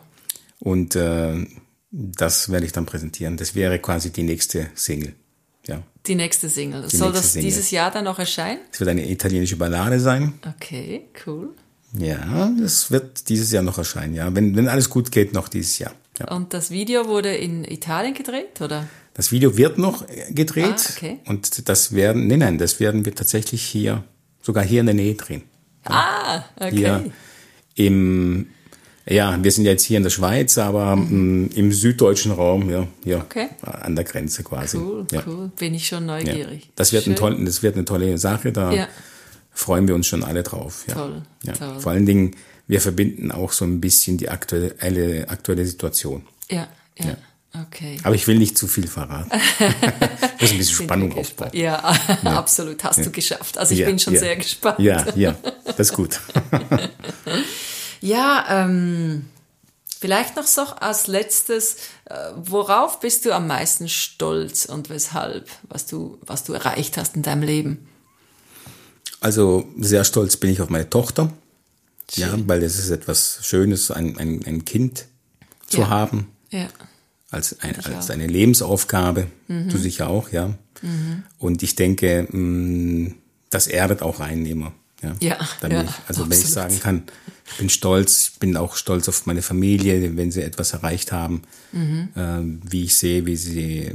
Und äh, das werde ich dann präsentieren. Das wäre quasi die nächste Single. Ja. Die nächste Single. Soll nächste das Single. dieses Jahr dann noch erscheinen? Es wird eine italienische Ballade sein. Okay, cool. Ja, das wird dieses Jahr noch erscheinen. Ja, wenn, wenn alles gut geht, noch dieses Jahr. Ja. Und das Video wurde in Italien gedreht, oder? Das Video wird noch gedreht. Ah, okay. Und das werden, nein, nein, das werden wir tatsächlich hier, sogar hier in der Nähe drehen. Ah, okay. Hier im, ja, wir sind ja jetzt hier in der Schweiz, aber mm, im süddeutschen Raum, ja, Mhm. Okay. an der Grenze quasi. Cool, ja. cool. Bin ich schon Ja. neugierig. Das wird, ein toll, das wird eine tolle Sache, da Ja. freuen wir uns schon alle drauf. Ja. Toll, ja. toll. Vor allen Dingen, wir verbinden auch so ein bisschen die aktuelle, aktuelle Situation. Ja, ja, okay. Aber ich will nicht zu viel verraten. das ist ein bisschen Spannung aufbauen. gespannt. Ja, absolut, hast du geschafft. Also ich Ja, bin schon ja. sehr gespannt. Ja, ja, das ist gut. Ja, ähm, vielleicht noch so als letztes, äh, worauf bist du am meisten stolz und weshalb, was du, was du erreicht hast in deinem Leben? Also sehr stolz bin ich auf meine Tochter. Ja, Schön. weil es ist etwas Schönes, ein, ein, ein Kind zu Ja. haben. Ja, als, ein, als eine Lebensaufgabe. Du sicher auch, ja. Und ich denke, mh, das erdet auch einen immer. Ja, Ja, ja, ich, also wenn ich absolut. sagen kann, ich bin stolz, ich bin auch stolz auf meine Familie, wenn sie etwas erreicht haben, ähm, wie ich sehe, wie sie,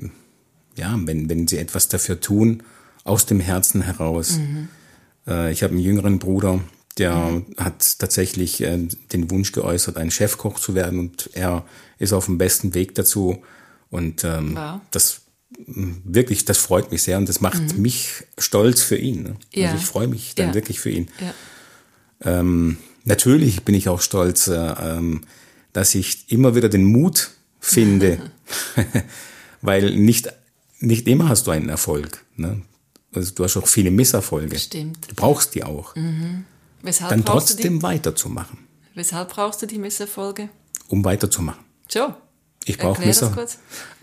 ja, wenn, wenn sie etwas dafür tun, aus dem Herzen heraus. Äh, ich habe einen jüngeren Bruder, der hat tatsächlich äh, den Wunsch geäußert, ein Chefkoch zu werden und er ist auf dem besten Weg dazu. Und ähm, Wow. das wirklich, das freut mich sehr und das macht mich stolz für ihn. Ne? Ja. Also ich freue mich dann Ja. wirklich für ihn. ja, Ähm, natürlich bin ich auch stolz, äh, ähm, dass ich immer wieder den Mut finde, weil nicht, nicht immer hast du einen Erfolg. Ne? Also du hast auch viele Misserfolge. Stimmt. Du brauchst die auch. Weshalb Dann brauchst du die? trotzdem weiterzumachen. Weshalb brauchst du die Misserfolge? Um weiterzumachen. So. Ich brauche Erklär das Misser. kurz.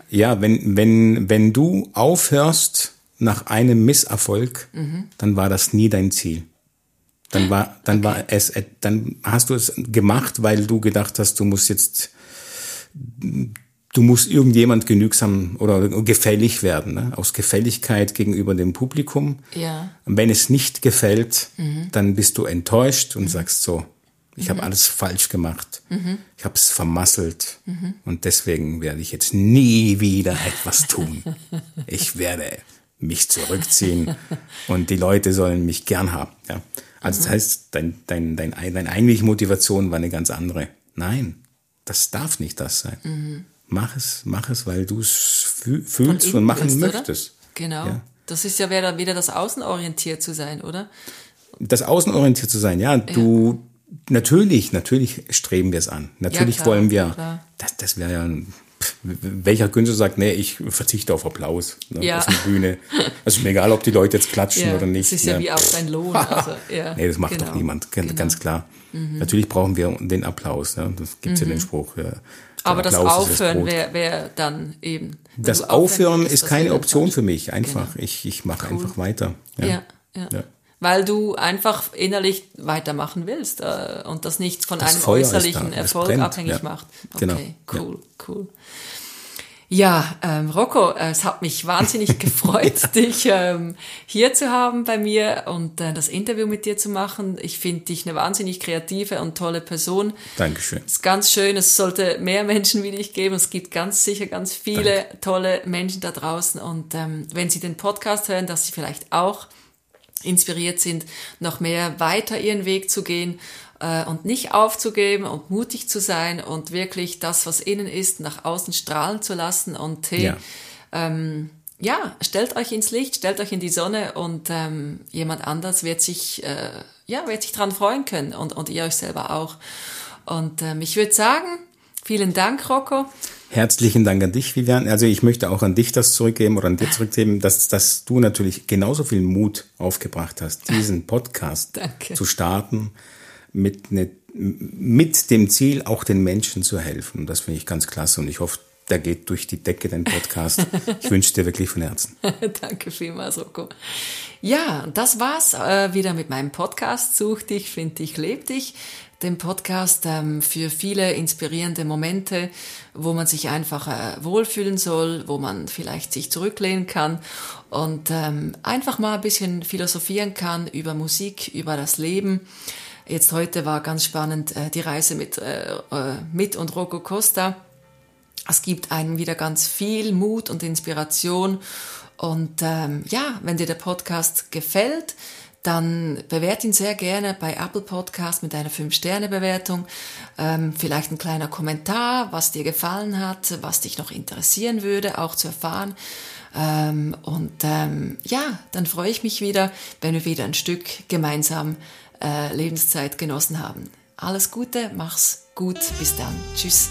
Ja, wenn, wenn, wenn du aufhörst nach einem Misserfolg, Mhm. dann war das nie dein Ziel. Dann war, dann war es, dann hast du es gemacht, weil du gedacht hast, du musst jetzt, du musst irgendjemand genügsam oder gefällig werden, ne? aus Gefälligkeit gegenüber dem Publikum. Ja. Und wenn es nicht gefällt, Mhm. dann bist du enttäuscht und sagst so, ich habe alles falsch gemacht, Mhm. ich habe es vermasselt und deswegen werde ich jetzt nie wieder etwas tun. Ich werde mich zurückziehen und die Leute sollen mich gern haben. Ja. Also Mhm. das heißt, dein, dein, dein, deine eigentliche Motivation war eine ganz andere. Nein, das darf nicht das sein. Mach es, mach es, weil du es fü- fühlst und, machen willst, oder? möchtest. Genau. Ja. Das ist ja wieder, wieder das Außenorientiert zu sein, oder? das außenorientiert zu sein, ja, du natürlich, natürlich streben wir es an. Natürlich klar, wollen wir, klar. das, das wäre ja ein, welcher Künstler sagt, nee, ich verzichte auf Applaus ne, Ja. auf der Bühne. Also ist mir egal, ob die Leute jetzt klatschen Ja, oder nicht. das ist ja ne. wie auch dein Lohn. Also, ja, nee, das macht genau. doch niemand, ganz, Genau. Mhm. klar. Natürlich brauchen wir den Applaus, ne? das gibt's ja den Spruch. Ja. Aber das Applaus ist Aufhören wäre wär dann eben. Das du aufhören ist keine Option für mich, einfach. Genau. Ich, ich mache einfach weiter. Ja, ja. Ja. Weil du einfach innerlich weitermachen willst äh, und das nicht von Das einem Feuer äußerlichen da, Erfolg brennt, abhängig ja. macht. Okay, Genau, cool, cool. Ja, ähm, Rocco, äh, es hat mich wahnsinnig gefreut, dich ähm, hier zu haben bei mir und äh, das Interview mit dir zu machen. Ich finde dich eine wahnsinnig kreative und tolle Person. Dankeschön. Es ist ganz schön, es sollte mehr Menschen wie dich geben. Es gibt ganz sicher ganz viele tolle Menschen da draußen. Und ähm, wenn Sie den Podcast hören, dass Sie vielleicht auch inspiriert sind, noch mehr weiter Ihren Weg zu gehen äh, und nicht aufzugeben und mutig zu sein und wirklich das, was innen ist, nach außen strahlen zu lassen. Und hey, Ja. ähm, ja, stellt euch ins Licht, stellt euch in die Sonne und ähm, jemand anders wird sich, äh, ja, wird sich dran freuen können und, und ihr euch selber auch. Und ähm, ich würde sagen, vielen Dank, Rocco. Herzlichen Dank an dich, Vivian. Also ich möchte auch an dich das zurückgeben oder an dir zurückgeben, dass, dass du natürlich genauso viel Mut aufgebracht hast, diesen Podcast Danke. zu starten mit, ne, mit dem Ziel, auch den Menschen zu helfen. Das finde ich ganz klasse und ich hoffe, der geht durch die Decke, dein Podcast. Ich wünsche dir wirklich von Herzen. Danke vielmals, Rocco. Ja, das war's äh, wieder mit meinem Podcast Such dich, find dich, leb dich. Dem Podcast ähm, für viele inspirierende Momente, wo man sich einfach äh, wohlfühlen soll, wo man vielleicht sich zurücklehnen kann und ähm, einfach mal ein bisschen philosophieren kann über Musik, über das Leben. Jetzt heute war ganz spannend äh, die Reise mit, äh, äh, mit und Rocco Costa. Es gibt einem wieder ganz viel Mut und Inspiration. Und ähm, ja, wenn dir der Podcast gefällt, dann bewert ihn sehr gerne bei Apple Podcast mit einer 5-Sterne-Bewertung. Ähm, vielleicht ein kleiner Kommentar, was dir gefallen hat, was dich noch interessieren würde, auch zu erfahren. Ähm, und ähm, ja, dann freue ich mich wieder, wenn wir wieder ein Stück gemeinsam äh, Lebenszeit genossen haben. Alles Gute, mach's gut, bis dann. Tschüss.